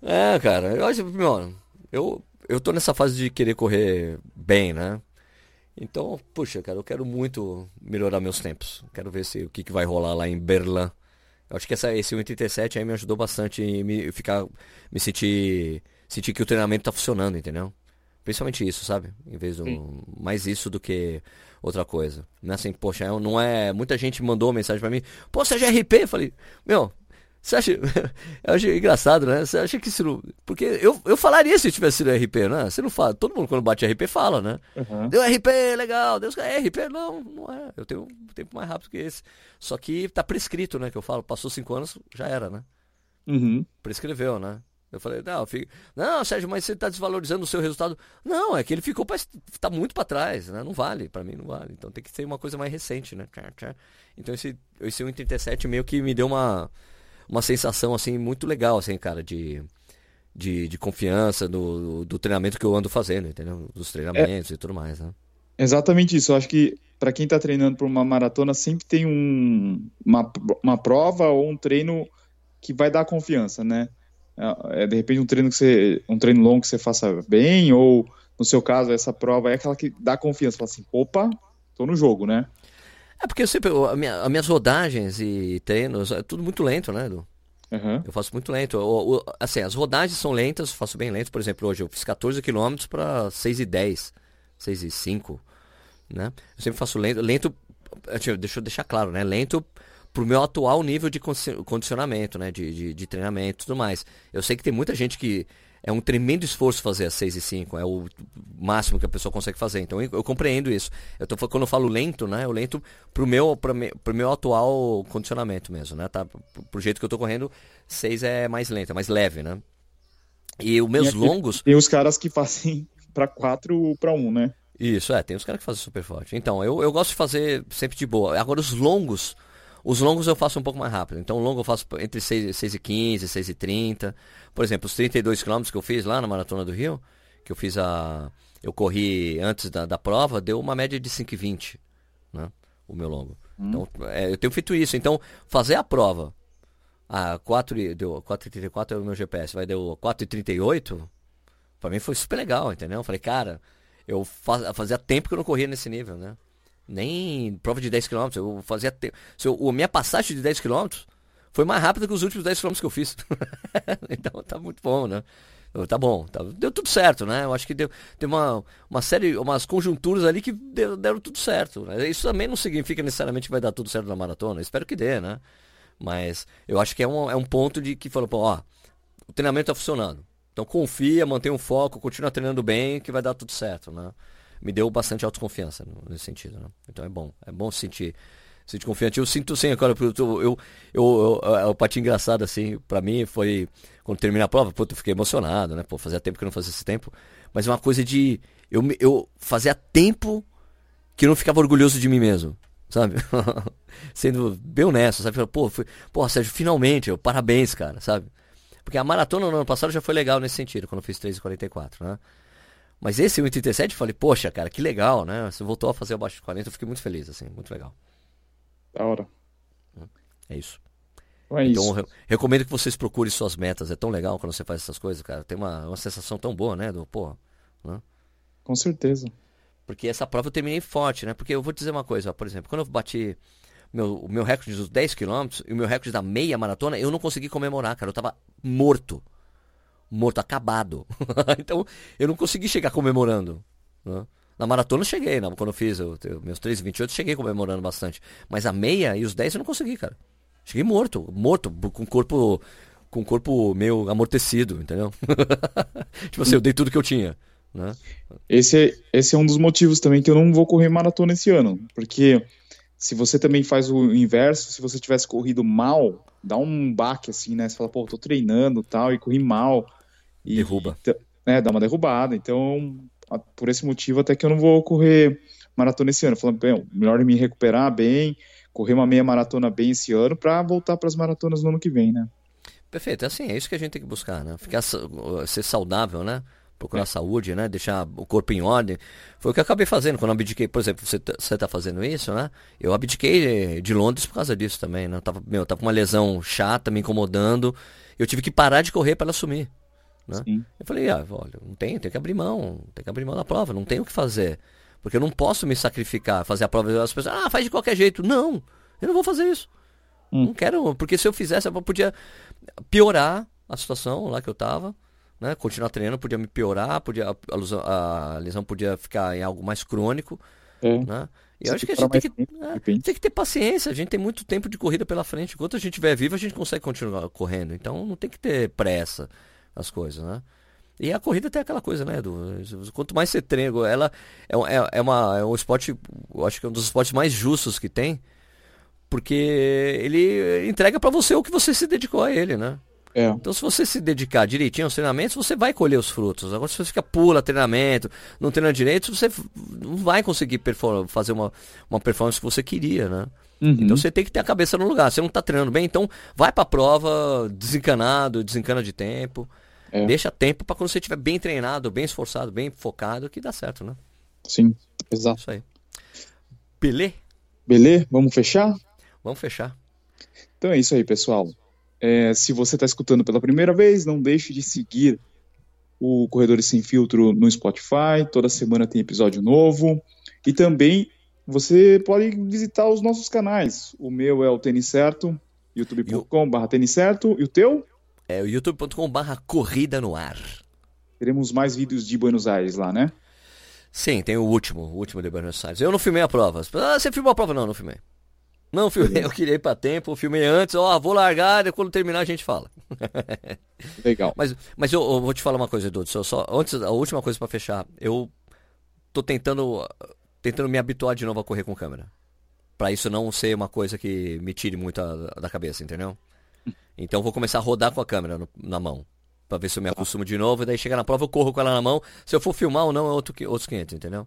É, cara, eu meu, eu, eu tô nessa fase de querer correr bem, né? Então, puxa, cara, eu quero muito melhorar meus tempos. Quero ver se o que, que vai rolar lá em Berlim. Eu acho que essa, esse 1,37 aí me ajudou bastante em me ficar, me sentir, sentir que o treinamento tá funcionando, entendeu? Principalmente isso, sabe? Em vez do mais isso do que outra coisa. Não é assim, poxa, não é. Muita gente mandou mensagem para mim, pô, você é RP? Eu falei, meu, você acha. eu achei engraçado, né? Você acha que isso não. Porque eu, eu falaria se tivesse sido RP, né? Você não fala. Todo mundo quando bate RP fala, né? Uhum. Deu RP, legal. Deus é RP, não, não é. Eu tenho um tempo mais rápido que esse. Só que tá prescrito, né? Que eu falo, passou cinco anos, já era, né? Uhum. Prescreveu, né? Eu falei, não, fico... não, Sérgio, mas você está desvalorizando o seu resultado. Não, é que ele ficou pra... tá muito para trás, né? Não vale, para mim não vale. Então tem que ser uma coisa mais recente, né? Então esse, esse 1,37 meio que me deu uma, uma sensação, assim, muito legal, assim, cara, de, de, de confiança do, do treinamento que eu ando fazendo, entendeu? Dos treinamentos é, e tudo mais, né? Exatamente isso. Eu acho que para quem está treinando por uma maratona, sempre tem um, uma, uma prova ou um treino que vai dar confiança, né? É, é, de repente um treino que você um treino longo que você faça bem ou no seu caso, essa prova é aquela que dá confiança, fala assim, opa, tô no jogo, né? É porque eu sempre, a minha, as minhas rodagens e treinos, é tudo muito lento, né, Edu? Uhum. Eu faço muito lento. Eu, eu, assim, as rodagens são lentas, faço bem lento. Por exemplo, hoje eu fiz 14 km para 6 e 10, 6 e 5, né? Eu sempre faço lento, lento, deixa eu deixar claro, né? Lento pro meu atual nível de condicionamento, né? De, de, de treinamento e tudo mais. Eu sei que tem muita gente que é um tremendo esforço fazer as 6 e 5, é o máximo que a pessoa consegue fazer. Então eu, eu compreendo isso. Eu tô, quando eu falo lento, né? Eu lento pro meu, pro, meu, pro meu atual condicionamento mesmo, né? Tá, pro, pro jeito que eu tô correndo, 6 é mais lento, é mais leve, né? E os meus aqui, longos. Tem os caras que fazem para 4 para 1, né? Isso, é, tem os caras que fazem super forte. Então, eu, eu gosto de fazer sempre de boa. Agora, os longos, os longos eu faço um pouco mais rápido. Então, o longo eu faço entre 6, 6 e 15, 6 e 30. Por exemplo, os 32 quilômetros que eu fiz lá na Maratona do Rio, que eu fiz a. Eu corri antes da, da prova, deu uma média de 5 e 20, né? O meu longo. Hum. Então, é, eu tenho feito isso. Então, fazer a prova. A 4 deu 4,34 é o meu GPS, vai deu 4,38. Pra mim foi super legal, entendeu? Eu falei, cara, eu faz, fazia tempo que eu não corria nesse nível, né? Nem prova de 10 km, eu fazia tempo. Se eu, a minha passagem de 10 km foi mais rápida que os últimos 10 km que eu fiz. então tá muito bom, né? Tá bom, tá, deu tudo certo, né? Eu acho que deu, tem uma, uma série, umas conjunturas ali que deu, deram tudo certo. Né? Isso também não significa necessariamente que vai dar tudo certo na maratona. Espero que dê, né? Mas eu acho que é um, é um ponto de que falou, pô, ó, o treinamento tá funcionando. Então confia, mantém um foco, continua treinando bem, que vai dar tudo certo, né? Me deu bastante autoconfiança nesse sentido, né? Então é bom, é bom sentir, sentir confiante. Eu sinto sim, agora, eu, eu, eu, eu, patinho engraçado, assim, pra mim foi, quando termina a prova, pô, eu fiquei emocionado, né? Pô, fazia tempo que eu não fazia esse tempo, mas é uma coisa de, eu, eu fazia tempo que eu não ficava orgulhoso de mim mesmo, sabe? Sendo bem honesto, sabe? Pô, pô, Sérgio, finalmente, eu, parabéns, cara, sabe? Porque a maratona no ano passado já foi legal nesse sentido, quando eu fiz 3,44, né? Mas esse 1,37 eu falei, poxa, cara, que legal, né? Você voltou a fazer abaixo de 40, eu fiquei muito feliz, assim, muito legal. Da hora. É isso. É então, isso. recomendo que vocês procurem suas metas. É tão legal quando você faz essas coisas, cara. Tem uma, uma sensação tão boa, né? Do, pô, né? Com certeza. Porque essa prova eu terminei forte, né? Porque eu vou dizer uma coisa, ó, por exemplo, quando eu bati meu, o meu recorde dos 10 km e o meu recorde da meia maratona, eu não consegui comemorar, cara. Eu tava morto. Morto, acabado. então, eu não consegui chegar comemorando. Né? Na maratona eu cheguei, não, quando eu fiz eu, eu, meus 3,28, cheguei comemorando bastante. Mas a meia e os 10 eu não consegui, cara. Cheguei morto, morto, com corpo com o corpo meio amortecido, entendeu? tipo assim, eu dei tudo que eu tinha. Né? Esse, é, esse é um dos motivos também que eu não vou correr maratona esse ano. Porque se você também faz o inverso, se você tivesse corrido mal, dá um baque assim, né? Você fala, pô, tô treinando tal, e corri mal. E, Derruba. É, dá uma derrubada. Então, por esse motivo, até que eu não vou correr maratona esse ano. Falando, bem, melhor me recuperar bem, correr uma meia maratona bem esse ano para voltar para as maratonas no ano que vem, né? Perfeito, é assim, é isso que a gente tem que buscar, né? Ficar ser saudável, né? procurar é. saúde, né? Deixar o corpo em ordem. Foi o que eu acabei fazendo quando eu abdiquei. Por exemplo, você, tá, você tá fazendo isso, né? Eu abdiquei de Londres por causa disso também, né? Eu tava, meu, eu tava com uma lesão chata, me incomodando. Eu tive que parar de correr para ela sumir. Né? Eu falei, ah, olha, não tem, tem que abrir mão, tem que abrir mão da prova, não tem o que fazer. Porque eu não posso me sacrificar, fazer a prova as pessoas, ah, faz de qualquer jeito. Não, eu não vou fazer isso. Hum. Não quero, porque se eu fizesse, eu podia piorar a situação lá que eu tava né? Continuar treinando podia me piorar, podia, a, lesão, a lesão podia ficar em algo mais crônico. É. Né? E eu acho que a gente tem que, é, tem que ter paciência, a gente tem muito tempo de corrida pela frente. Enquanto a gente estiver vivo, a gente consegue continuar correndo. Então não tem que ter pressa as coisas, né? E a corrida tem aquela coisa, né, do Quanto mais você treina, ela é, é, é, uma, é um esporte, eu acho que é um dos esportes mais justos que tem, porque ele entrega para você o que você se dedicou a ele, né? É. Então, se você se dedicar direitinho aos treinamentos, você vai colher os frutos. Agora, se você fica pula treinamento, não treina direito, você não vai conseguir fazer uma, uma performance que você queria, né? Uhum. Então você tem que ter a cabeça no lugar. Você não está treinando bem, então vai para a prova desencanado, desencana de tempo. É. Deixa tempo para quando você estiver bem treinado, bem esforçado, bem focado, que dá certo, né? Sim, exato. Isso aí. Belê? Belê? Vamos fechar? Vamos fechar. Então é isso aí, pessoal. É, se você está escutando pela primeira vez, não deixe de seguir o Corredores Sem Filtro no Spotify. Toda semana tem episódio novo. E também você pode visitar os nossos canais. O meu é o Tênis Certo, youtube.com.br Tênis Certo. E o teu? É o youtube.com.br Corrida no Ar. Teremos mais vídeos de Buenos Aires lá, né? Sim, tem o último, o último de Buenos Aires. Eu não filmei a prova. Ah, você filmou a prova? Não, não filmei. Não filmei, eu queria ir pra tempo, filmei antes, ó, vou largar, e quando terminar a gente fala. Legal. Mas, mas eu, eu, vou te falar uma coisa, Edu, só, só, antes, a última coisa para fechar, eu tô tentando, tentando me habituar de novo a correr com câmera. Pra isso não ser uma coisa que me tire muito a, da cabeça, entendeu? Então vou começar a rodar com a câmera no, na mão. Pra ver se eu me acostumo de novo, e daí chegar na prova eu corro com ela na mão. Se eu for filmar ou não, é outro, outros 500, entendeu?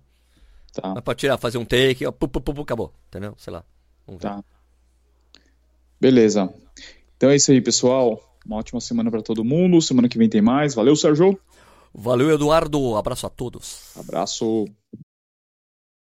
Tá. Mas pra tirar, fazer um take, ó, pu, pu, pu, acabou, entendeu? Sei lá. Tá. Beleza. Então é isso aí, pessoal. Uma ótima semana para todo mundo. Semana que vem tem mais. Valeu, Sérgio. Valeu, Eduardo. Abraço a todos. Abraço.